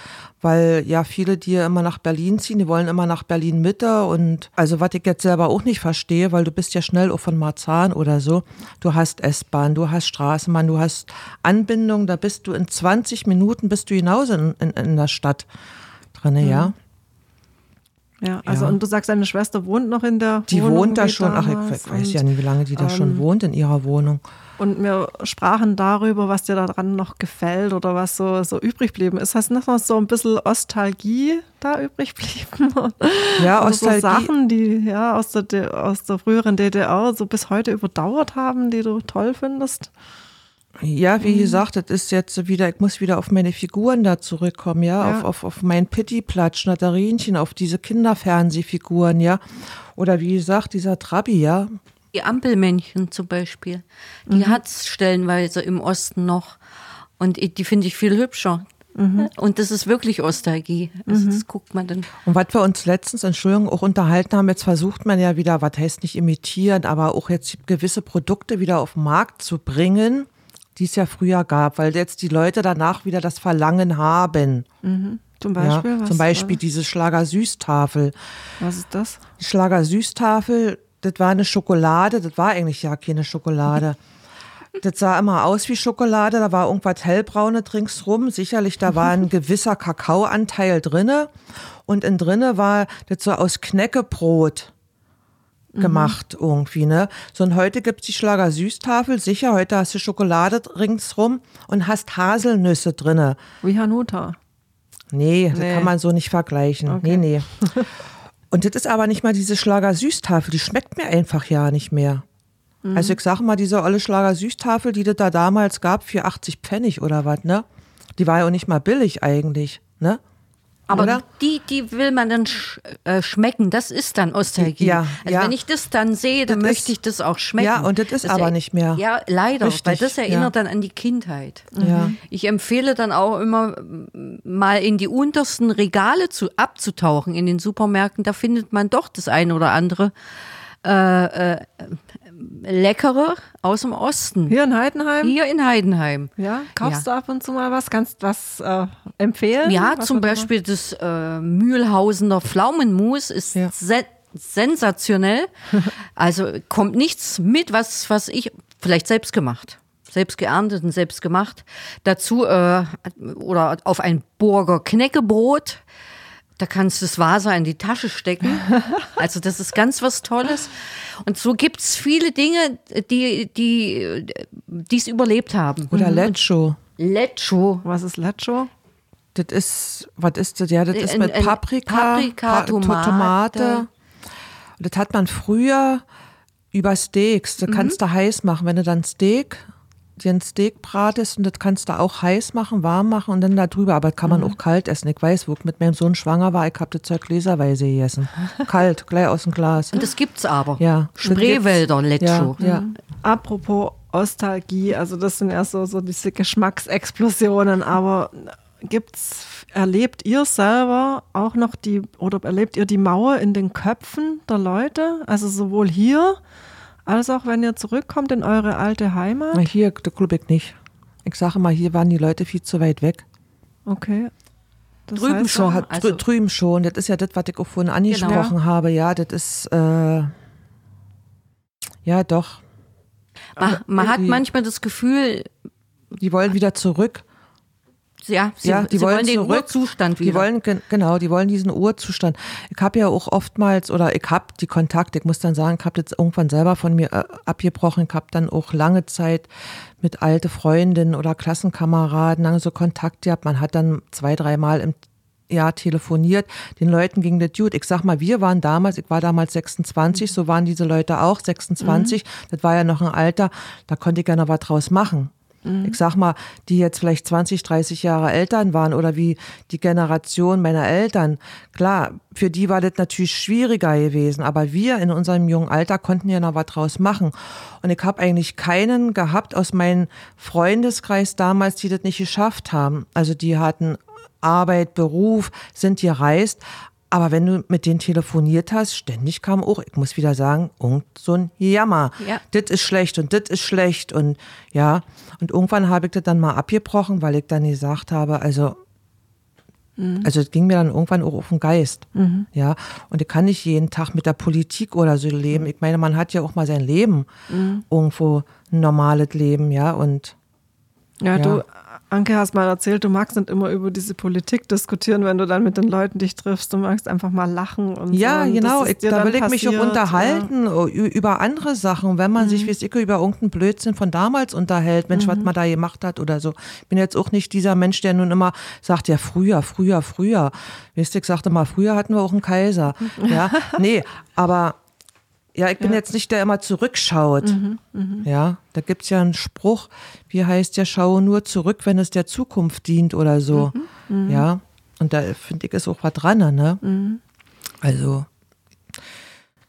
weil ja viele, die immer nach Berlin ziehen, die wollen immer nach Berlin Mitte und also was ich jetzt selber auch nicht verstehe, weil du bist ja schnell auch von Marzahn oder so. Du hast S-Bahn, du hast Straßenbahn, du hast Anbindung, da bist du in 20 Minuten bist du hinaus in, in, in der Stadt drinne, mhm. ja. Ja, also ja. und du sagst, deine Schwester wohnt noch in der die Wohnung. Die wohnt da schon, ach, ich weiß ja nie, wie lange die da ähm, schon wohnt in ihrer Wohnung. Und wir sprachen darüber, was dir daran noch gefällt oder was so, so übrig geblieben ist. Hast du noch so ein bisschen Ostalgie da übrig geblieben? Ja, also Ostalgie. So Sachen, die ja aus der, aus der früheren DDR so bis heute überdauert haben, die du toll findest? Ja, wie mhm. gesagt, das ist jetzt wieder, ich muss wieder auf meine Figuren da zurückkommen, ja, ja. Auf, auf, auf mein Pittiplatsch, Natarinchen, auf diese Kinderfernsehfiguren, ja. Oder wie gesagt, dieser Trabi, ja. Die Ampelmännchen zum Beispiel, die mhm. hat es stellenweise im Osten noch. Und die finde ich viel hübscher. Mhm. Und das ist wirklich Ostalgie. Also mhm. Das guckt man dann. Und was wir uns letztens, Entschuldigung, auch unterhalten haben, jetzt versucht man ja wieder, was heißt nicht imitieren, aber auch jetzt gewisse Produkte wieder auf den Markt zu bringen, die es ja früher gab, weil jetzt die Leute danach wieder das Verlangen haben. Mhm. Zum Beispiel? Ja, zum Beispiel diese Schlager-Süßtafel. Was ist das? Die Schlager-Süßtafel das war eine Schokolade, das war eigentlich ja keine Schokolade. Das sah immer aus wie Schokolade, da war irgendwas hellbraune ringsrum. Sicherlich, da war ein gewisser Kakaoanteil drinne. Und in drinne war das so aus Knäckebrot gemacht mhm. irgendwie, ne? So und heute gibt's die Schlager Süßtafel, sicher, heute hast du Schokolade ringsrum und hast Haselnüsse drinne. Wie Hanuta. Nee, nee. das kann man so nicht vergleichen. Okay. Nee, nee. Und das ist aber nicht mal diese Schlager-Süßtafel, die schmeckt mir einfach ja nicht mehr. Mhm. Also ich sage mal, diese olle Schlager-Süßtafel, die das da damals gab, für 80 Pfennig oder was, ne? Die war ja auch nicht mal billig eigentlich, ne? Aber Oder? die, die will man dann sch äh, schmecken. Das ist dann Ostalgie. Ja, also ja. wenn ich das dann sehe, dann das möchte ich das auch schmecken. Ja, und das ist das aber nicht mehr. Ja, leider, Richtig, weil das erinnert ja. dann an die Kindheit. Ja. Ich empfehle dann auch immer mal in die untersten Regale zu, abzutauchen in den Supermärkten. Da findet man doch das eine oder andere. Äh, äh, leckere aus dem Osten. Hier in Heidenheim? Hier in Heidenheim. Ja, kaufst ja. du ab und zu mal was? Kannst du was äh, empfehlen? Ja, was zum Beispiel das äh, Mühlhausener Pflaumenmus ist ja. se sensationell. also kommt nichts mit, was, was ich vielleicht selbst gemacht selbst geerntet und selbst gemacht. Dazu äh, oder auf ein Burger Knäckebrot da kannst du das Wasser in die Tasche stecken. Also das ist ganz was Tolles. Und so gibt es viele Dinge, die die es überlebt haben. Oder mhm. Lecho. Lecho. Was ist Lecho? Das ist, was ist das? Ja, das ist mit Paprika, Paprika Tomate. Tomate. Das hat man früher über Steaks. Mhm. kannst du heiß machen. Wenn du dann Steak dir ein Steak bratest und das kannst du auch heiß machen, warm machen und dann da drüber, aber das kann man mhm. auch kalt essen. Ich weiß, wo ich mit meinem Sohn schwanger war, ich habe das Zeug gläserweise gegessen. kalt, gleich aus dem Glas. Und das gibt's aber. Ja. Spreewälder Lecho. Ja, ja. Mhm. Apropos Ostalgie, also das sind erst so, so diese Geschmacksexplosionen, aber gibt's, erlebt ihr selber auch noch die, oder erlebt ihr die Mauer in den Köpfen der Leute? Also sowohl hier als auch wenn ihr zurückkommt in eure alte Heimat? Hier, der Klubeck nicht. Ich sage mal, hier waren die Leute viel zu weit weg. Okay. Das drüben schon, hat, also, drüben schon. Das ist ja das, was ich auch vorhin angesprochen genau. habe. Ja, das ist, äh, ja, doch. Man, man hat manchmal das Gefühl, die wollen wieder zurück. Ja, sie, ja, die sie wollen, wollen den zurück, Urzustand wieder. Die wollen, genau, die wollen diesen Urzustand. Ich habe ja auch oftmals, oder ich habe die Kontakte, ich muss dann sagen, ich habe jetzt irgendwann selber von mir äh, abgebrochen. Ich habe dann auch lange Zeit mit alte Freundinnen oder Klassenkameraden lange so Kontakt gehabt. Man hat dann zwei, dreimal im Jahr telefoniert. Den Leuten ging das gut. Ich sag mal, wir waren damals, ich war damals 26, so waren diese Leute auch 26. Mhm. Das war ja noch ein Alter, da konnte ich ja noch was draus machen. Mhm. Ich sag mal, die jetzt vielleicht 20, 30 Jahre Eltern waren oder wie die Generation meiner Eltern. Klar, für die war das natürlich schwieriger gewesen, aber wir in unserem jungen Alter konnten ja noch was draus machen. Und ich habe eigentlich keinen gehabt aus meinem Freundeskreis damals, die das nicht geschafft haben. Also die hatten Arbeit, Beruf, sind gereist, Aber wenn du mit denen telefoniert hast, ständig kam auch, ich muss wieder sagen, irgend so ein Jammer. Ja. Das ist schlecht und das ist schlecht und ja. Und irgendwann habe ich das dann mal abgebrochen, weil ich dann gesagt habe, also also es ging mir dann irgendwann auch auf den Geist. Ja. Und ich kann nicht jeden Tag mit der Politik oder so leben. Ich meine, man hat ja auch mal sein Leben. Irgendwo ein normales Leben, ja. Und Ja, Ja. du, Anke, hast mal erzählt, du magst nicht immer über diese Politik diskutieren, wenn du dann mit den Leuten dich triffst. Du magst einfach mal lachen und ja, so. Und genau. Ich, da will ich mich auch unterhalten ü- über andere Sachen. Wenn man Mhm. sich, wie es ich, über irgendeinen Blödsinn von damals unterhält, Mensch, Mhm. was man da gemacht hat oder so. Ich bin jetzt auch nicht dieser Mensch, der nun immer sagt, ja, früher, früher, früher. Wisst ihr, ich sagte mal, früher hatten wir auch einen Kaiser. Ja, nee, aber ja, ich bin jetzt nicht der immer zurückschaut. Mhm, Ja, da gibt's ja einen Spruch, wie heißt der, schaue nur zurück, wenn es der Zukunft dient oder so. Mhm, Ja, und da finde ich ist auch was dran, ne? Also,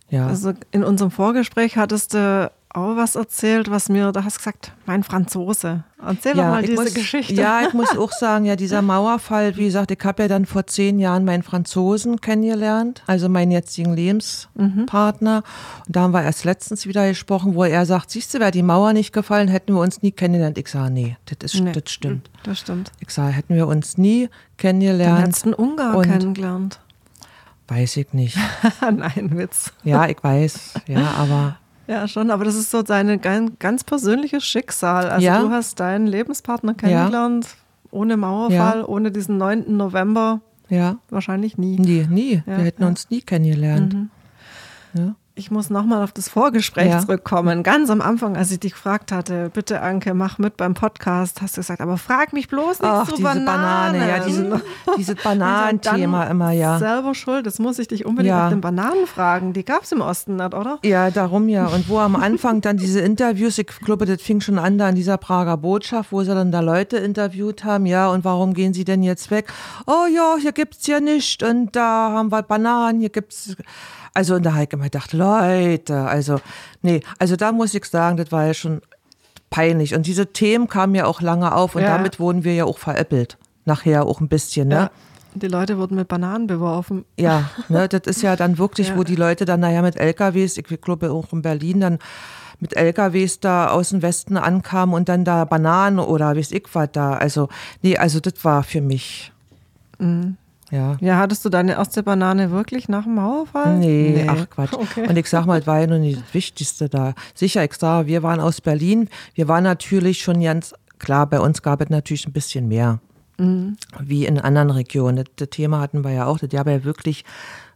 ja. Also in unserem Vorgespräch hattest du auch was erzählt, was mir, da hast du gesagt, mein Franzose. Erzähl doch mal diese muss, Geschichte. Ja, ich muss auch sagen, ja, dieser Mauerfall, wie gesagt, ich habe ja dann vor zehn Jahren meinen Franzosen kennengelernt, also meinen jetzigen Lebenspartner. Und da haben wir erst letztens wieder gesprochen, wo er sagt, siehst du, wäre die Mauer nicht gefallen, hätten wir uns nie kennengelernt. Ich sage, nee, das, ist, Nee. das stimmt. Das stimmt. Ich sage, hätten wir uns nie Dann kennengelernt. hättest du einen Ungar kennengelernt. Weiß ich nicht. Nein, Witz. Ja, ich weiß. Ja, aber Ja, schon, aber das ist so dein ganz, persönliches Schicksal. Also Ja. du hast deinen Lebenspartner kennengelernt, ohne Mauerfall, Ja. ohne diesen 9. November, ja, wahrscheinlich nie. nie, nie. Ja, wir hätten ja. Mhm. uns nie kennengelernt. Ja. Ich muss nochmal auf das Vorgespräch Ja. zurückkommen. Ganz am Anfang, als ich dich gefragt hatte, bitte Anke, mach mit beim Podcast, hast du gesagt, aber frag mich bloß nicht Ach, zu diese Bananen. Banane, ja, diese, dieses Bananenthema immer, ja. Selber schuld, das muss ich dich unbedingt Ja. nach den Bananen fragen. Die gab es im Osten nicht, oder? Ja, darum ja. Und wo am Anfang dann diese Interviews, ich glaube, das fing schon an da an dieser Prager Botschaft, wo sie dann da Leute interviewt haben, ja, und warum gehen sie denn jetzt weg? Oh ja, hier gibt's ja nicht und da haben wir Bananen, hier gibt's also und da habe ich immer gedacht, Leute, also nee, also da muss ich sagen, das war ja schon peinlich und diese Themen kamen ja auch lange auf und Ja. damit wurden wir ja auch veräppelt. Nachher auch ein bisschen, ne? Ja. Die Leute wurden mit Bananen beworfen. Ja, ne, das ist ja dann wirklich, Ja. wo die Leute dann nachher mit LKWs, ich glaube auch in Berlin dann mit LKWs da aus dem Westen ankamen und dann da Bananen oder weiß ich was da. Also, nee, also das war für mich. Mhm. Ja. Ja, hattest du deine erste Banane wirklich nach dem Mauerfall? Nee, ach Quatsch. Okay. Und ich sag mal, das war ja nur nicht das Wichtigste da. Sicher, ich sag, wir waren aus Berlin. Wir waren natürlich schon ganz, klar, bei uns gab es natürlich ein bisschen mehr. Mhm. Wie in anderen Regionen. Das, das Thema hatten wir ja auch. Das gab ja wirklich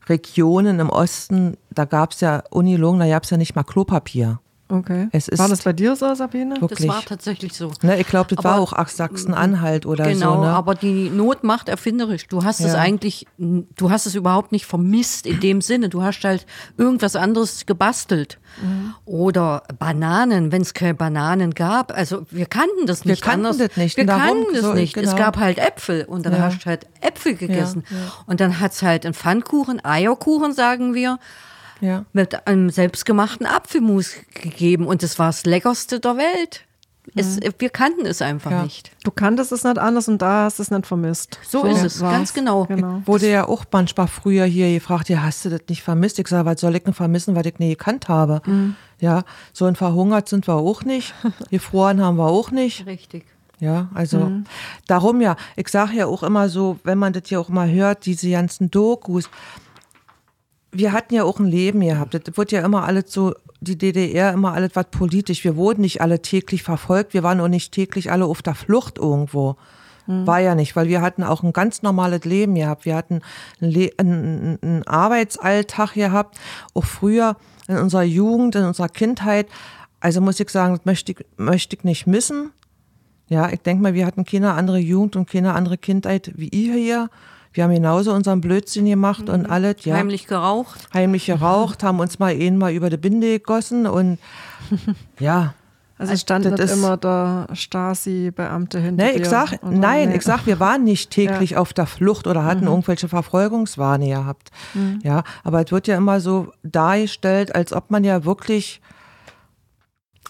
Regionen im Osten, da gab es ja Unilung, da gab es ja nicht mal Klopapier. Okay. Es ist- War das bei dir so, Sabine? Das Wirklich. war tatsächlich so. Ne, ich glaube, das war Aber- auch ach, Sachsen-Anhalt oder genau, so. Ne? aber die Not macht erfinderisch. Du hast es Ja. eigentlich, du hast es überhaupt nicht vermisst in dem Sinne. Du hast halt irgendwas anderes gebastelt. Mhm. Oder Bananen, wenn es keine Bananen gab. Also wir kannten das Wir nicht kannten anders. das nicht. Wir kannten das so, nicht. Es genau. gab halt Äpfel und dann Ja. hast du halt Äpfel gegessen. Und dann hat's halt einen Pfannkuchen, Eierkuchen, sagen wir ja. mit einem selbstgemachten Apfelmus gegeben und das war das leckerste der Welt. Es, wir kannten es einfach Mhm. Ja. nicht. Du kanntest es nicht anders und da hast du es nicht vermisst. So ist es, war's. ganz genau. genau. Wurde ja auch manchmal früher hier gefragt, ja, hast du das nicht vermisst? Ich sage, was soll ich denn vermissen, was ich nie gekannt habe? Mhm. Ja, so ein verhungert sind wir auch nicht. Gefroren haben wir auch nicht. Richtig. Ja, also Mhm. darum ja, ich sage ja auch immer so, wenn man das ja auch mal hört, diese ganzen Dokus, wir hatten ja auch ein Leben gehabt. Das wird ja immer alles so, die DDR immer alles was politisch. Wir wurden nicht alle täglich verfolgt, wir waren auch nicht täglich alle auf der Flucht irgendwo. War ja nicht, weil wir hatten auch ein ganz normales Leben gehabt. Wir hatten einen Arbeitsalltag gehabt, auch früher in unserer Jugend, in unserer Kindheit. Also muss ich sagen, das möchte ich, möchte ich nicht missen. Ja, ich denke mal, wir hatten keine andere Jugend und keine andere Kindheit wie ihr hier. Wir haben genauso unseren Blödsinn gemacht und alles, ja. Heimlich geraucht. Heimlich geraucht, haben uns mal eh mal über die Binde gegossen und ja. Also es stand das nicht ist- immer der Stasi-Beamte hinter Nee, dir. ich sag, nein, Nee. ich sag, wir waren nicht täglich auf der Flucht oder hatten irgendwelche Verfolgungswahne gehabt. Ja, aber es wird ja immer so dargestellt, als ob man ja wirklich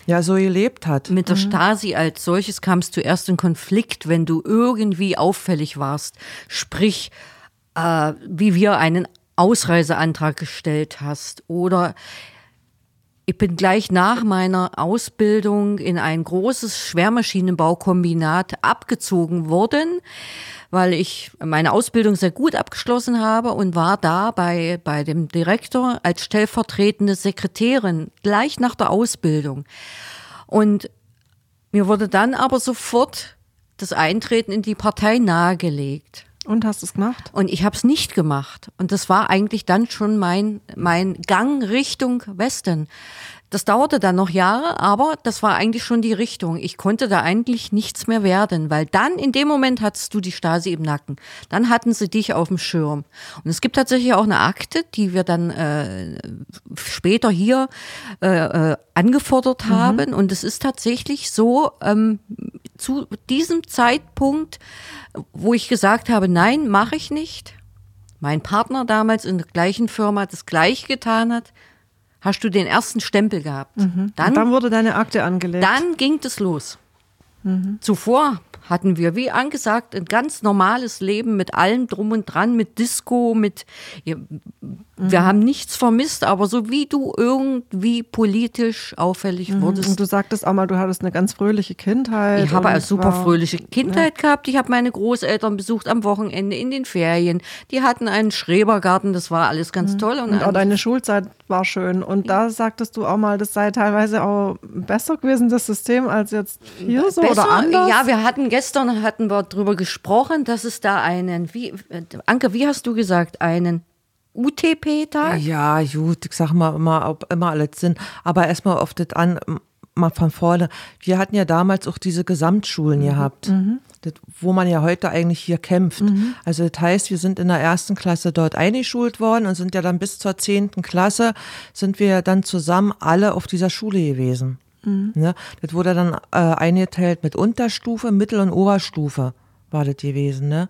ja so gelebt hat. Mit der Stasi als solches kam es zuerst in Konflikt, wenn du irgendwie auffällig warst. Sprich, äh, wie wir einen Ausreiseantrag gestellt hast oder ich bin gleich nach meiner Ausbildung in ein großes Schwermaschinenbaukombinat abgezogen worden, weil ich meine Ausbildung sehr gut abgeschlossen habe und war da bei, bei dem Direktor als stellvertretende Sekretärin gleich nach der Ausbildung. Und mir wurde dann aber sofort das Eintreten in die Partei nahegelegt. Und hast es gemacht? Und ich habe es nicht gemacht. Und das war eigentlich dann schon mein, mein Gang Richtung Westen. Das dauerte dann noch Jahre, aber das war eigentlich schon die Richtung. Ich konnte da eigentlich nichts mehr werden, weil dann in dem Moment hattest du die Stasi im Nacken. Dann hatten sie dich auf dem Schirm. Und es gibt tatsächlich auch eine Akte, die wir dann äh, später hier äh, äh, angefordert mhm. haben. Und es ist tatsächlich so, ähm, zu diesem Zeitpunkt, wo ich gesagt habe, nein, mache ich nicht. Mein Partner damals in der gleichen Firma das gleiche getan hat, hast du den ersten Stempel gehabt. Mhm. Dann, dann, wurde deine Akte angelegt. Dann ging es los. Mhm. Zuvor hatten wir, wie angesagt, ein ganz normales Leben mit allem drum und dran, mit Disco, mit, ja, mhm. wir haben nichts vermisst, aber so wie du irgendwie politisch auffällig mhm. wurdest. Und du sagtest auch mal, du hattest eine ganz fröhliche Kindheit. Ich habe eine super fröhliche Kindheit ja. gehabt. Ich habe meine Großeltern besucht am Wochenende in den Ferien. Die hatten einen Schrebergarten, das war alles ganz mhm. toll. Und, und auch deine Schulzeit war schön. Und da sagtest du auch mal, das sei teilweise auch besser gewesen, das System, als jetzt hier so besser? oder anders. Ja, wir hatten gestern hatten wir darüber gesprochen, dass es da einen, wie, Anke, wie hast du gesagt, einen UTP-Tag? Ja, gut, ich sag mal immer, ob immer alles sind. Aber erstmal auf das an, mal von vorne. Wir hatten ja damals auch diese Gesamtschulen mhm. gehabt, mhm. das, wo man ja heute eigentlich hier kämpft. Mhm. Also das heißt, wir sind in der ersten Klasse dort eingeschult worden und sind ja dann bis zur zehnten Klasse sind wir dann zusammen alle auf dieser Schule gewesen. Mhm. Ne? Das wurde dann äh, eingeteilt mit Unterstufe, Mittel- und Oberstufe war das gewesen. Ne?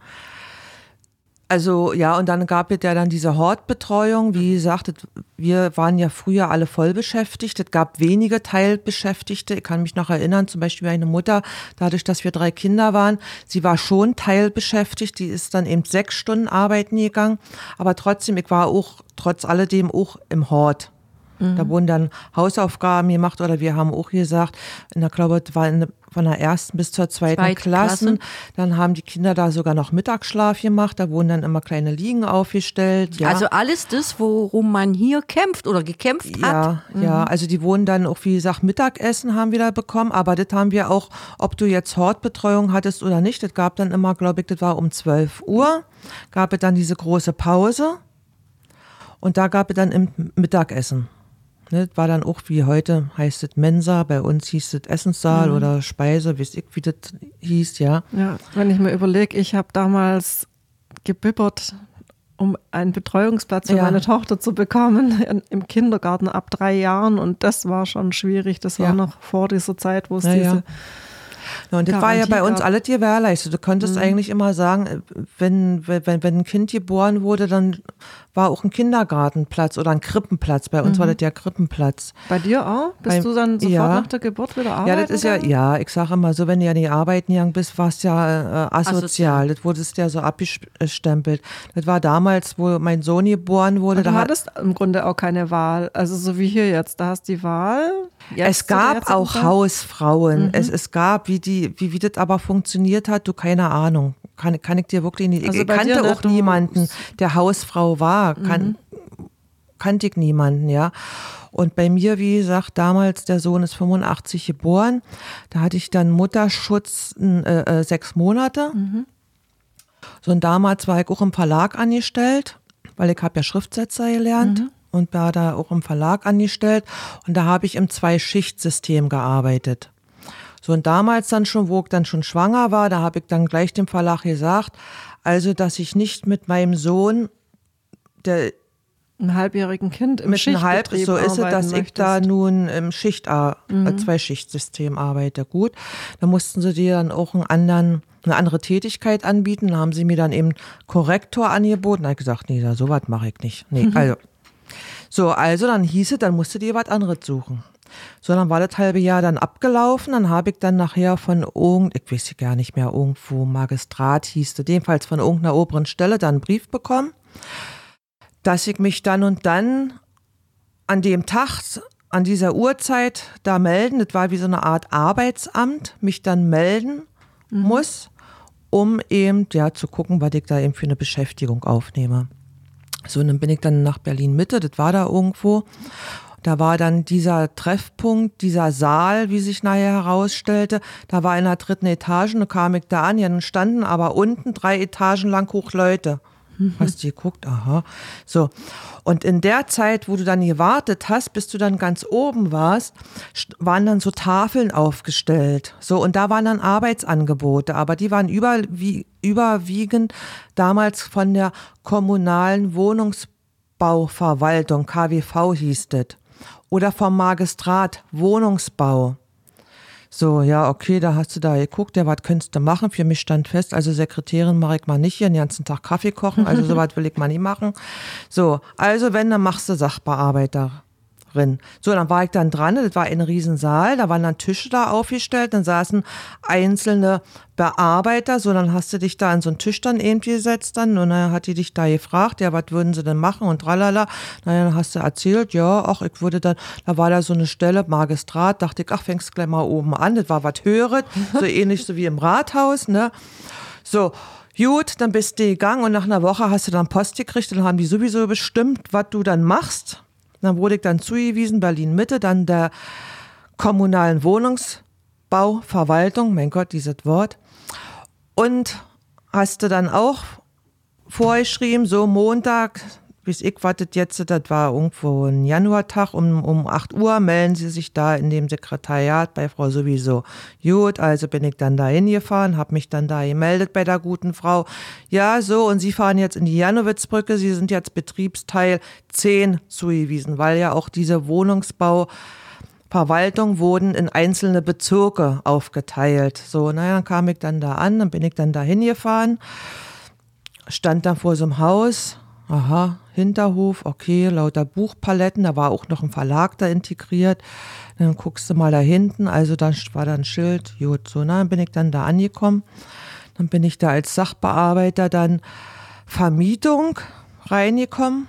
Also ja, und dann gab es ja dann diese Hortbetreuung. Wie gesagt, wir waren ja früher alle voll beschäftigt. Es gab wenige Teilbeschäftigte. Ich kann mich noch erinnern, zum Beispiel meine Mutter, dadurch, dass wir drei Kinder waren, sie war schon teilbeschäftigt. Die ist dann eben sechs Stunden arbeiten gegangen. Aber trotzdem, ich war auch trotz alledem auch im Hort. Mhm. Da wurden dann Hausaufgaben gemacht oder wir haben auch gesagt, in der glaube, war in, von der ersten bis zur zweiten Zweit Klasse. Dann haben die Kinder da sogar noch Mittagsschlaf gemacht. Da wurden dann immer kleine Liegen aufgestellt. Ja. Also alles das, worum man hier kämpft oder gekämpft hat. Ja, mhm. ja. Also die wurden dann auch, wie gesagt, Mittagessen haben wir da bekommen. Aber das haben wir auch, ob du jetzt Hortbetreuung hattest oder nicht. Das gab dann immer, glaube ich, das war um 12 Uhr. Gab es dann diese große Pause. Und da gab es dann im Mittagessen. Ne, war dann auch wie heute heißt es Mensa, bei uns hieß es Essenssaal mhm. oder Speise, weiß ich, wie das hieß, ja. Ja, wenn ich mir überlege, ich habe damals gebibbert, um einen Betreuungsplatz für ja. meine Tochter zu bekommen im Kindergarten ab drei Jahren und das war schon schwierig. Das war ja. noch vor dieser Zeit, wo es ja, diese ja, und das war ja bei uns alle gewährleistet. Du konntest mhm. eigentlich immer sagen, wenn, wenn, wenn ein Kind geboren wurde, dann war auch ein Kindergartenplatz oder ein Krippenplatz. Bei uns mhm. war das ja Krippenplatz. Bei dir auch? Bist bei, du dann sofort ja. nach der Geburt wieder arbeiten? Ja, das ist ja, ja, ich sage immer so, wenn du ja nicht arbeiten gegangen bist, warst du ja äh, asozial. asozial. Das wurdest ja so abgestempelt. Das war damals, wo mein Sohn geboren wurde. Aber du hattest im Grunde auch keine Wahl. Also so wie hier jetzt, da hast du die Wahl. es gab auch Hausfrauen. Mhm. Es, es gab, wie die, wie, wie das aber funktioniert hat, du keine Ahnung. Kann, kann ich dir wirklich nicht. Also ich kannte auch niemanden, der Hausfrau war kann, mhm. kannte ich niemanden, ja. Und bei mir, wie gesagt, damals, der Sohn ist 85 geboren, da hatte ich dann Mutterschutz äh, äh, sechs Monate. Mhm. So, und damals war ich auch im Verlag angestellt, weil ich habe ja Schriftsetzer gelernt. Mhm. Und war da auch im Verlag angestellt und da habe ich im Zwei-Schicht-System gearbeitet. So und damals dann schon, wo ich dann schon schwanger war, da habe ich dann gleich dem Verlag gesagt, also dass ich nicht mit meinem Sohn der ein halbjährigen Kind im mit einem halb, so ist es, dass möchtest. ich da nun im Schicht äh, mhm. Zwei-Schicht-System arbeite. Gut, da mussten sie dir dann auch einen anderen, eine andere Tätigkeit anbieten. Da haben sie mir dann eben Korrektor angeboten. Da habe ich gesagt, nee, so was mache ich nicht. Nee, mhm. also. So, also dann hieß es, dann musst du dir was anderes suchen. So, dann war das halbe Jahr dann abgelaufen. Dann habe ich dann nachher von irgend, ich weiß gar nicht mehr, irgendwo Magistrat hieß jedenfalls von irgendeiner oberen Stelle dann einen Brief bekommen dass ich mich dann und dann an dem Tag, an dieser Uhrzeit da melden, das war wie so eine Art Arbeitsamt, mich dann melden muss, um eben ja zu gucken, was ich da eben für eine Beschäftigung aufnehme. So, und dann bin ich dann nach Berlin Mitte, das war da irgendwo. Da war dann dieser Treffpunkt, dieser Saal, wie sich nachher herausstellte. Da war in der dritten Etage, da kam ich da an, ja, dann standen aber unten drei Etagen lang hoch Leute. Hast du geguckt? Aha. So. Und in der Zeit, wo du dann gewartet hast, bis du dann ganz oben warst, st- waren dann so Tafeln aufgestellt. So. Und da waren dann Arbeitsangebote. Aber die waren überwie überwiegend damals von der kommunalen Wohnungsbauverwaltung, KWV hieß das. Oder vom Magistrat, Wohnungsbau. So, ja, okay, da hast du da geguckt, ja, was könntest du machen? Für mich stand fest, also Sekretärin mache ich mal nicht hier, den ganzen Tag Kaffee kochen, also sowas will ich mal nicht machen. So, also wenn, dann machst du Sachbearbeiterin. So, dann war ich dann dran, das war ein Riesensaal, da waren dann Tische da aufgestellt, dann saßen einzelne Bearbeiter, so, dann hast du dich da an so einen Tisch dann irgendwie gesetzt dann und dann hat die dich da gefragt, ja, was würden sie denn machen und tralala. Na, dann hast du erzählt, ja, ach, ich würde dann, da war da so eine Stelle, Magistrat, dachte ich, ach, fängst gleich mal oben an, das war was Höheres, so ähnlich so wie im Rathaus, ne. So, gut, dann bist du gegangen und nach einer Woche hast du dann Post gekriegt, dann haben die sowieso bestimmt, was du dann machst. Dann wurde ich dann zugewiesen, Berlin Mitte, dann der kommunalen Wohnungsbauverwaltung, mein Gott, dieses Wort. Und hast du dann auch vorgeschrieben, so Montag, bis ich wartet jetzt, das war irgendwo ein Januartag um, um 8 Uhr, melden Sie sich da in dem Sekretariat bei Frau sowieso. Gut, also bin ich dann da hingefahren, habe mich dann da gemeldet bei der guten Frau. Ja, so, und Sie fahren jetzt in die Janowitzbrücke, Sie sind jetzt Betriebsteil 10 zugewiesen, weil ja auch diese Wohnungsbau Verwaltung wurden in einzelne Bezirke aufgeteilt. So, naja, dann kam ich dann da an, dann bin ich dann da hingefahren, stand dann vor so einem Haus, aha, Hinterhof, okay, lauter Buchpaletten, da war auch noch ein Verlag da integriert. Dann guckst du mal da hinten, also da war da ein Schild, gut, so, na, dann bin ich dann da angekommen. Dann bin ich da als Sachbearbeiter dann Vermietung reingekommen.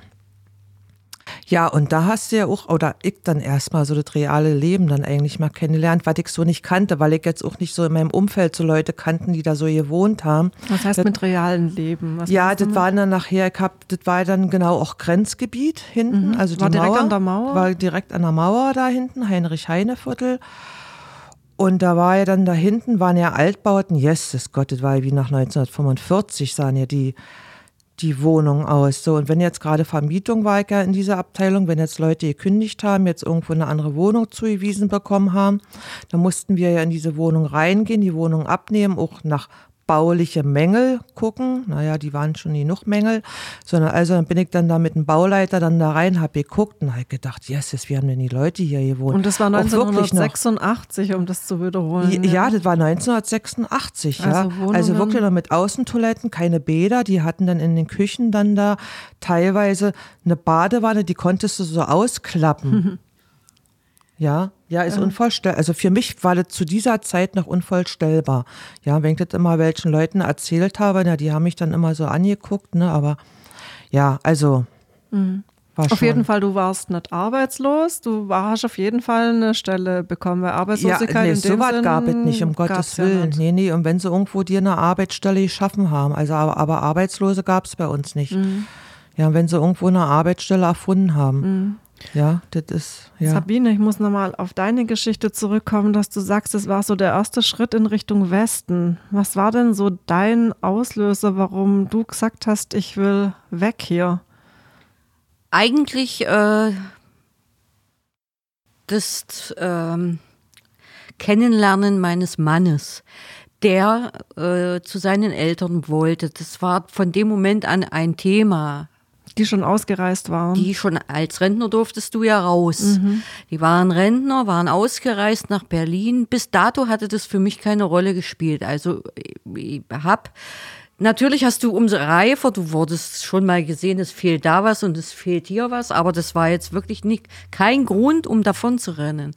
Ja, und da hast du ja auch, oder ich dann erstmal so das reale Leben dann eigentlich mal kennengelernt, was ich so nicht kannte, weil ich jetzt auch nicht so in meinem Umfeld so Leute kannten, die da so gewohnt haben. Was heißt mit realen Leben? Was Ja, das war dann nachher, ich hab, das war dann genau auch Grenzgebiet hinten. Also die Mhm. War direkt Mauer, an der Mauer? War direkt an der Mauer da hinten, Heinrich-Heine-Viertel. Und da war ja dann da hinten, waren ja Altbauten, Jesus Gott, das war ja wie nach 1945, sahen ja die, die Wohnungen aus. So, und wenn jetzt gerade Vermietung war ich ja in dieser Abteilung, wenn jetzt Leute gekündigt haben, jetzt irgendwo eine andere Wohnung zugewiesen bekommen haben, dann mussten wir ja in diese Wohnung reingehen, die Wohnung abnehmen, auch nach bauliche Mängel gucken. Naja, die waren schon genug Mängel. Sondern also dann bin ich dann da mit dem Bauleiter dann da rein, habe geguckt und habe gedacht, yes, wie haben denn die Leute hier gewohnt? Und das war Auch wirklich noch. 1986, um das zu wiederholen. Ja, das war 1986, ja. Also Wohnungen- Also wirklich noch mit Außentoiletten, keine Bäder. Die hatten dann in den Küchen dann da teilweise eine Badewanne, die konntest du so ausklappen. Ja, ja, ist unvorstellbar. Also für mich war das zu dieser Zeit noch unvorstellbar. Ja, wenn ich das immer welchen Leuten erzählt habe, na, die haben mich dann immer so angeguckt, ne, aber ja, also war Auf jeden Fall, du warst nicht arbeitslos, du war- hast auf jeden Fall eine Stelle bekommen, weil Arbeitslosigkeit ja, nee, in dem so was gab es nicht, um Gottes ja Willen. nicht. nee, nee, und wenn sie irgendwo dir eine Arbeitsstelle geschaffen haben, also aber, aber Arbeitslose gab es bei uns nicht. Mhm. Ja, und wenn sie irgendwo eine Arbeitsstelle erfunden haben. Ja, das ist, ja. Sabine, ich muss nochmal auf deine Geschichte zurückkommen, dass du sagst, es war so der erste Schritt in Richtung Westen. Was war denn so dein Auslöser, warum du gesagt hast, ich will weg hier? eigentlich äh, das ähm, Kennenlernen meines Mannes, der äh, zu seinen Eltern wollte. Das war von dem Moment an ein Thema. Die schon ausgereist waren. Die schon als Rentner durftest du ja raus. Die waren Rentner, waren ausgereist nach Berlin. Bis dato hatte das für mich keine Rolle gespielt. Also ich hab Natürlich hast du umso reifer, du wurdest schon mal gesehen, es fehlt da was und es fehlt hier was, aber das war jetzt wirklich nicht kein Grund, um davon zu rennen.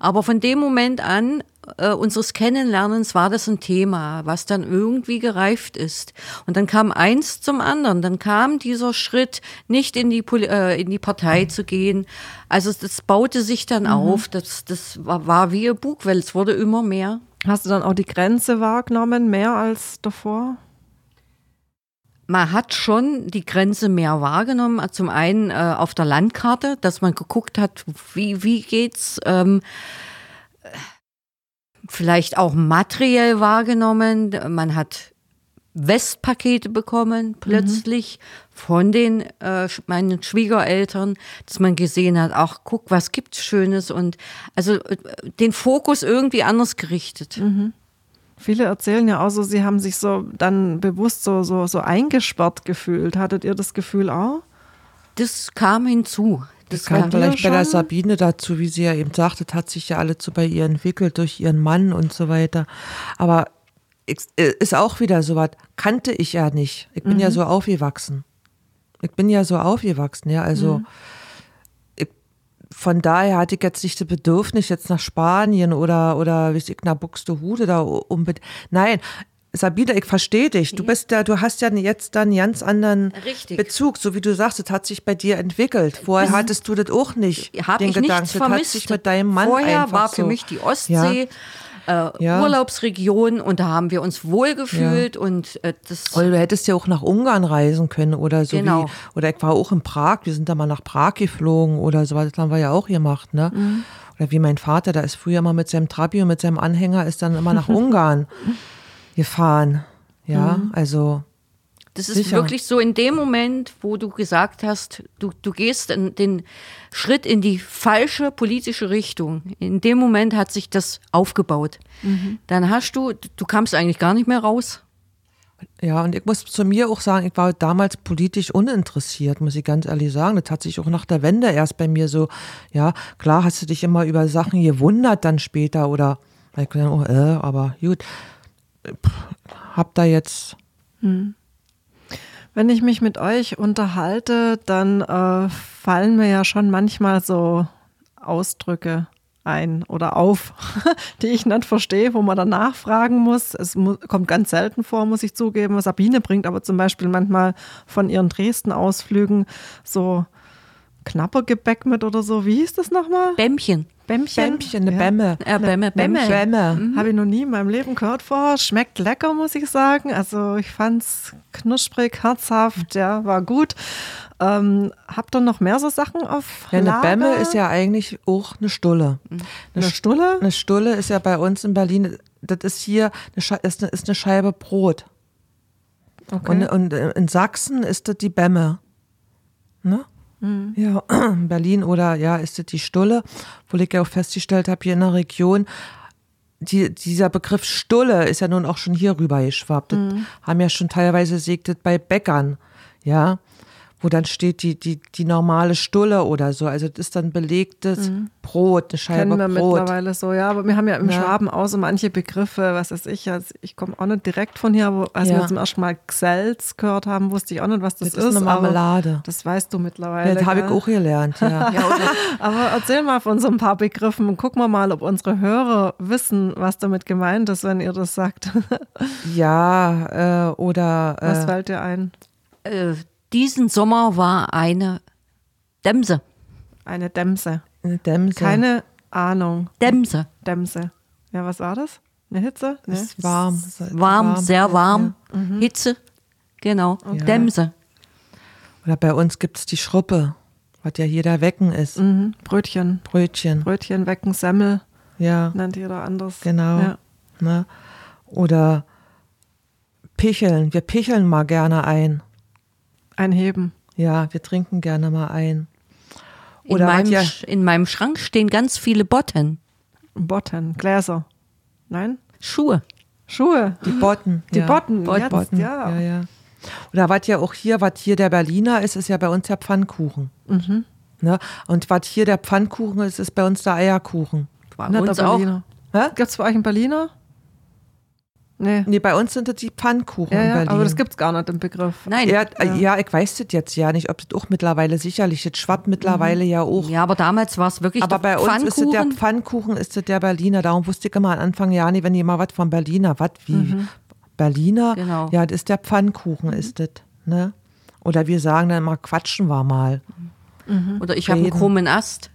Aber von dem Moment an äh, unseres Kennenlernens war das ein Thema, was dann irgendwie gereift ist. Und dann kam eins zum anderen. Dann kam dieser Schritt, nicht in die, Poli äh, in die Partei zu gehen. Also das baute sich dann auf. Das, das war, war wie ein Bugwell. Es wurde immer mehr. Hast du dann auch die Grenze wahrgenommen, mehr als davor? Man hat schon die Grenze mehr wahrgenommen. Zum einen äh, auf der Landkarte, dass man geguckt hat, wie, wie geht's. Ähm, vielleicht auch materiell wahrgenommen. Man hat Westpakete bekommen plötzlich von den äh, meinen Schwiegereltern, dass man gesehen hat, ach guck, was gibt's Schönes und also äh, den Fokus irgendwie anders gerichtet. Viele erzählen ja auch so, sie haben sich so dann bewusst so, so, so eingesperrt gefühlt. Hattet ihr das Gefühl auch? Das kam hinzu. Das Kam kam, vielleicht bei der? Sabine dazu, wie sie ja eben sagte, hat sich ja alles so bei ihr entwickelt durch ihren Mann und so weiter. Aber äh, ist auch wieder so was, kannte ich ja nicht. Ich bin ja so aufgewachsen. Ich bin ja so aufgewachsen, ja, also ich, von daher hatte ich jetzt nicht das Bedürfnis, jetzt nach Spanien oder, oder wie ich, nach Buxtehude da unbedingt. Nein, Sabine, ich verstehe dich. Du bist ja, du hast ja jetzt dann einen ganz anderen Richtig. Bezug, so wie du sagst, es hat sich bei dir entwickelt. Vorher hattest du das auch nicht. habe den ich Gedanken. nichts Das hat vermisst. sich mit deinem Mann Vorher war für so. mich die Ostsee äh, Ja. Urlaubsregion und da haben wir uns wohlgefühlt und äh, das Oder du hättest ja auch nach Ungarn reisen können oder so Genau. wie, oder ich war auch in Prag, wir sind da mal nach Prag geflogen oder so, das haben wir ja auch gemacht, ne? Mhm. Oder wie mein Vater, da ist früher mal mit seinem Trabi und mit seinem Anhänger ist dann immer nach Ungarn gefahren. Ja, Mhm. also Das ist Sicher. wirklich so in dem Moment, wo du gesagt hast, du, du gehst den Schritt in die falsche politische Richtung. In dem Moment hat sich das aufgebaut. Dann hast du, du kamst eigentlich gar nicht mehr raus. Ja, und ich muss zu mir auch sagen, ich war damals politisch uninteressiert, muss ich ganz ehrlich sagen. Das hat sich auch nach der Wende erst bei mir so, ja, klar hast du dich immer über Sachen gewundert dann später oder, ich oh, äh, aber gut, Pff, hab da jetzt, Wenn ich mich mit euch unterhalte, dann äh, fallen mir ja schon manchmal so Ausdrücke ein oder auf, die ich nicht verstehe, wo man dann nachfragen muss. Es mu kommt ganz selten vor, muss ich zugeben. Sabine bringt aber zum Beispiel manchmal von ihren Dresden-Ausflügen so Knappergebäck mit oder so. Wie hieß das nochmal? Bämmchen. Bämmchen. Bämmchen, eine Ja. Bämme. Äh, Bämme, Bämme. Bämme. Habe ich noch nie in meinem Leben gehört vorher. Schmeckt lecker, muss ich sagen. Also ich fand's knusprig, herzhaft, ja, war gut. Ähm, habt ihr noch mehr so Sachen auf Ja, eine? Bämme ist ja eigentlich auch eine Stulle. eine Stulle. Eine Stulle ist ja bei uns in Berlin, das ist hier, eine ist eine, ist eine Scheibe Brot. Okay. Und, und in Sachsen ist das die Bämme. Ne? Mhm. Ja, in Berlin oder ja, ist das die Stulle, wo ich ja auch festgestellt habe, hier in der Region, die, dieser Begriff Stulle ist ja nun auch schon hier rüber geschwappt. Mhm. haben ja schon teilweise segtet bei Bäckern, ja, wo dann steht die, die, die normale Stulle oder so. Also das ist dann belegtes Brot, eine Scheibe Mhm. Kennen wir Brot. mittlerweile so, ja, aber wir haben ja im Ja. Schwaben auch so manche Begriffe, was weiß ich, also ich komme auch nicht direkt von hier, aber als Ja. wir zum ersten Mal Xels gehört haben, wusste ich auch nicht, was das, Das ist eine Marmelade. Das weißt du mittlerweile. Das habe ich auch gelernt, ja. Aber erzähl mal von so ein paar Begriffen und gucken wir mal, ob unsere Hörer wissen, was damit gemeint ist, wenn ihr das sagt. Ja, äh, oder Was äh, fällt dir ein? Diesen Sommer war eine Dämse. Eine Dämse. eine Dämse. Keine Ahnung. Dämse. Dämse. Ja, was war das? Eine Hitze? Nee. ist warm. Warm, sehr warm. Hitze. Genau. Dämse. Oder bei uns gibt es die Schruppe, was ja hier der Wecken ist. Mhm. Brötchen. Brötchen. Brötchen wecken, Semmel, Ja, nennt jeder anders. genau. Ja. Ne? Oder picheln. Wir picheln mal gerne ein. Einheben. Ja, wir trinken gerne mal ein. In Oder was meinem, ja, in meinem Schrank stehen ganz viele Botten. Botten. Gläser. Nein? Schuhe. Schuhe. die Botten. Die ja. Botten. Bot- Botten. ja. ja, ja. Oder was ja auch hier, was hier der Berliner ist, ist ja bei uns der Pfannkuchen. Mhm. Ne? Und was hier der Pfannkuchen ist, ist bei uns der Eierkuchen. Bei uns der auch. Berliner. Gibt es bei euch einen Berliner? Nee. Nee, bei uns sind das die Pfannkuchen Ja, in Berlin. aber das gibt's gar nicht im Begriff. Nein. ja, ja. ja, ich weiß das jetzt ja nicht, ob das auch mittlerweile sicherlich, das schwappt mittlerweile ja auch. Ja, aber damals war es wirklich Aber bei uns ist es der Pfannkuchen. Ist es der Berliner. Darum wusste ich immer am Anfang, ja, nee, wenn mal was von Berliner, was wie Berliner, Genau. ja, das ist der Pfannkuchen, ist das. Ne? Oder wir sagen dann immer, quatschen wir mal. Oder ich habe einen krummen Ast.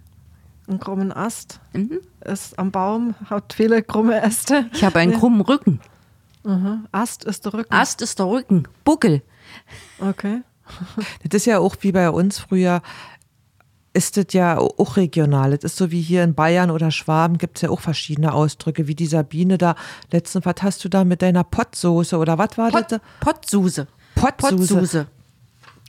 Ein krummen Ast Mhm. ist am Baum, hat viele krumme Äste. Ich habe einen krummen Rücken. Ast ist der Rücken. Ast ist der Rücken. Buckel. Okay. Das ist ja auch wie bei uns früher, ist das ja auch regional. Das ist so wie hier in Bayern oder Schwaben gibt es ja auch verschiedene Ausdrücke, wie die Sabine da. Letztens, was hast du da mit deiner Pottsoße oder was war Pot, das? Pottsuse. Pottsuse. Pottsuse.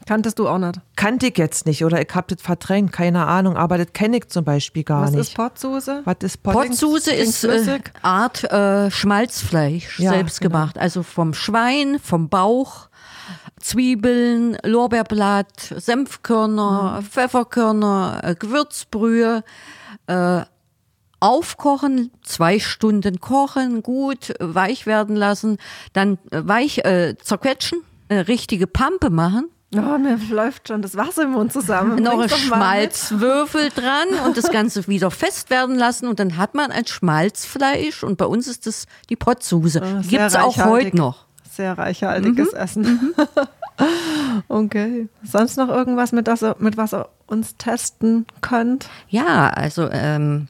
Kanntest du auch nicht. Kannte ich jetzt nicht oder ich habe das verdrängt, keine Ahnung, aber das kenne ich zum Beispiel gar Was nicht. ist Pottsoße? was ist Pott? Pottsuse Klingt ist äh. Art äh, Schmalzfleisch, Ja, selbst gemacht. Also vom Schwein, vom Bauch, Zwiebeln, Lorbeerblatt, Senfkörner, Pfefferkörner, äh, Gewürzbrühe. Äh, aufkochen, zwei Stunden kochen, gut weich werden lassen, dann äh, weich äh, zerquetschen, äh, richtige Pampe machen Ja, mir läuft schon das Wasser im Mund zusammen. noch mit. Schmalzwürfel dran und das Ganze wieder fest werden lassen und dann hat man ein Schmalzfleisch und bei uns ist das die Pottsuse. Ah, Die sehr Gibt es auch heute noch. Sehr reichhaltiges Essen. okay. Sonst noch irgendwas, mit, das, mit was ihr uns testen könnt? Ja, also ähm,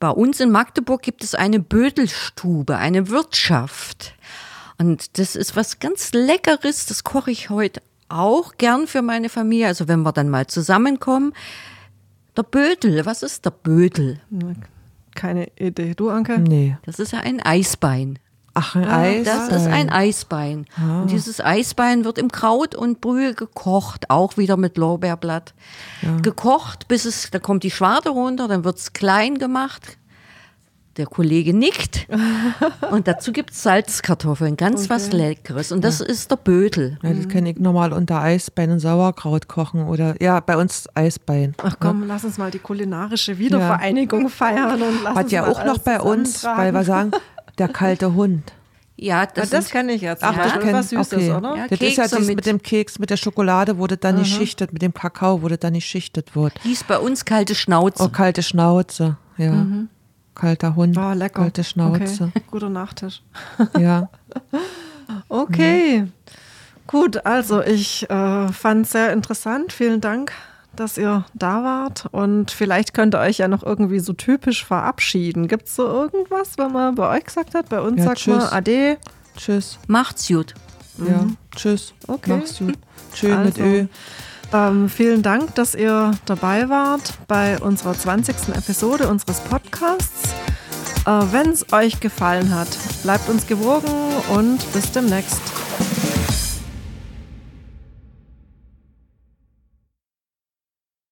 bei uns in Magdeburg gibt es eine Bödelstube, eine Wirtschaft. Und das ist was ganz Leckeres, das koche ich heute auch gern für meine Familie. Also wenn wir dann mal zusammenkommen. Der Bödel, was ist der Bödel? Keine Idee. Du, Anke? Nee. Das ist ja ein Eisbein. Ach, ein Eis. Das ist ein Eisbein. Und dieses Eisbein wird im Kraut und Brühe gekocht, auch wieder mit Lorbeerblatt. Gekocht, bis es, da kommt die Schwarte runter, dann wird es klein gemacht. Der Kollege nickt. und dazu gibt es Salzkartoffeln, ganz was Leckeres. Und das ist der Bödel. Ja, das kenne ich normal unter Eisbein und Sauerkraut kochen oder ja, bei uns Eisbein. Ach komm, lass uns mal die kulinarische Wiedervereinigung feiern und lass Hat uns ja mal auch noch bei uns, weil wir sagen, der kalte Hund. Ja, Ja, das, das sind- kenne ich jetzt. Ach, ja, das das kenn- was Süßes, okay. oder? Ja, Das ist ja Kekse dies mit- mit, dem Keks, mit der Schokolade, wo das dann nicht schichtet, mit dem Kakao, wo das dann nicht schichtet wird. hieß bei uns kalte Schnauze. Oh, kalte Schnauze, ja. Kalter Hund, Oh, lecker. kalte Schnauze, Okay. Guter Nachtisch. ja. Okay. Gut, also ich äh, fand es sehr interessant. Vielen Dank, dass ihr da wart. Und vielleicht könnt ihr euch ja noch irgendwie so typisch verabschieden. Gibt es so irgendwas, wenn man bei euch gesagt hat? Bei uns Ja, sagt man tschüss. Ade. Tschüss, Macht's gut. ja, tschüss. Okay. Mach's gut. Schön mit Also, Ö. Ähm, vielen Dank, dass ihr dabei wart bei unserer 20. Episode unseres Podcasts. Äh, Wenn es euch gefallen hat, bleibt uns gewogen und bis demnächst.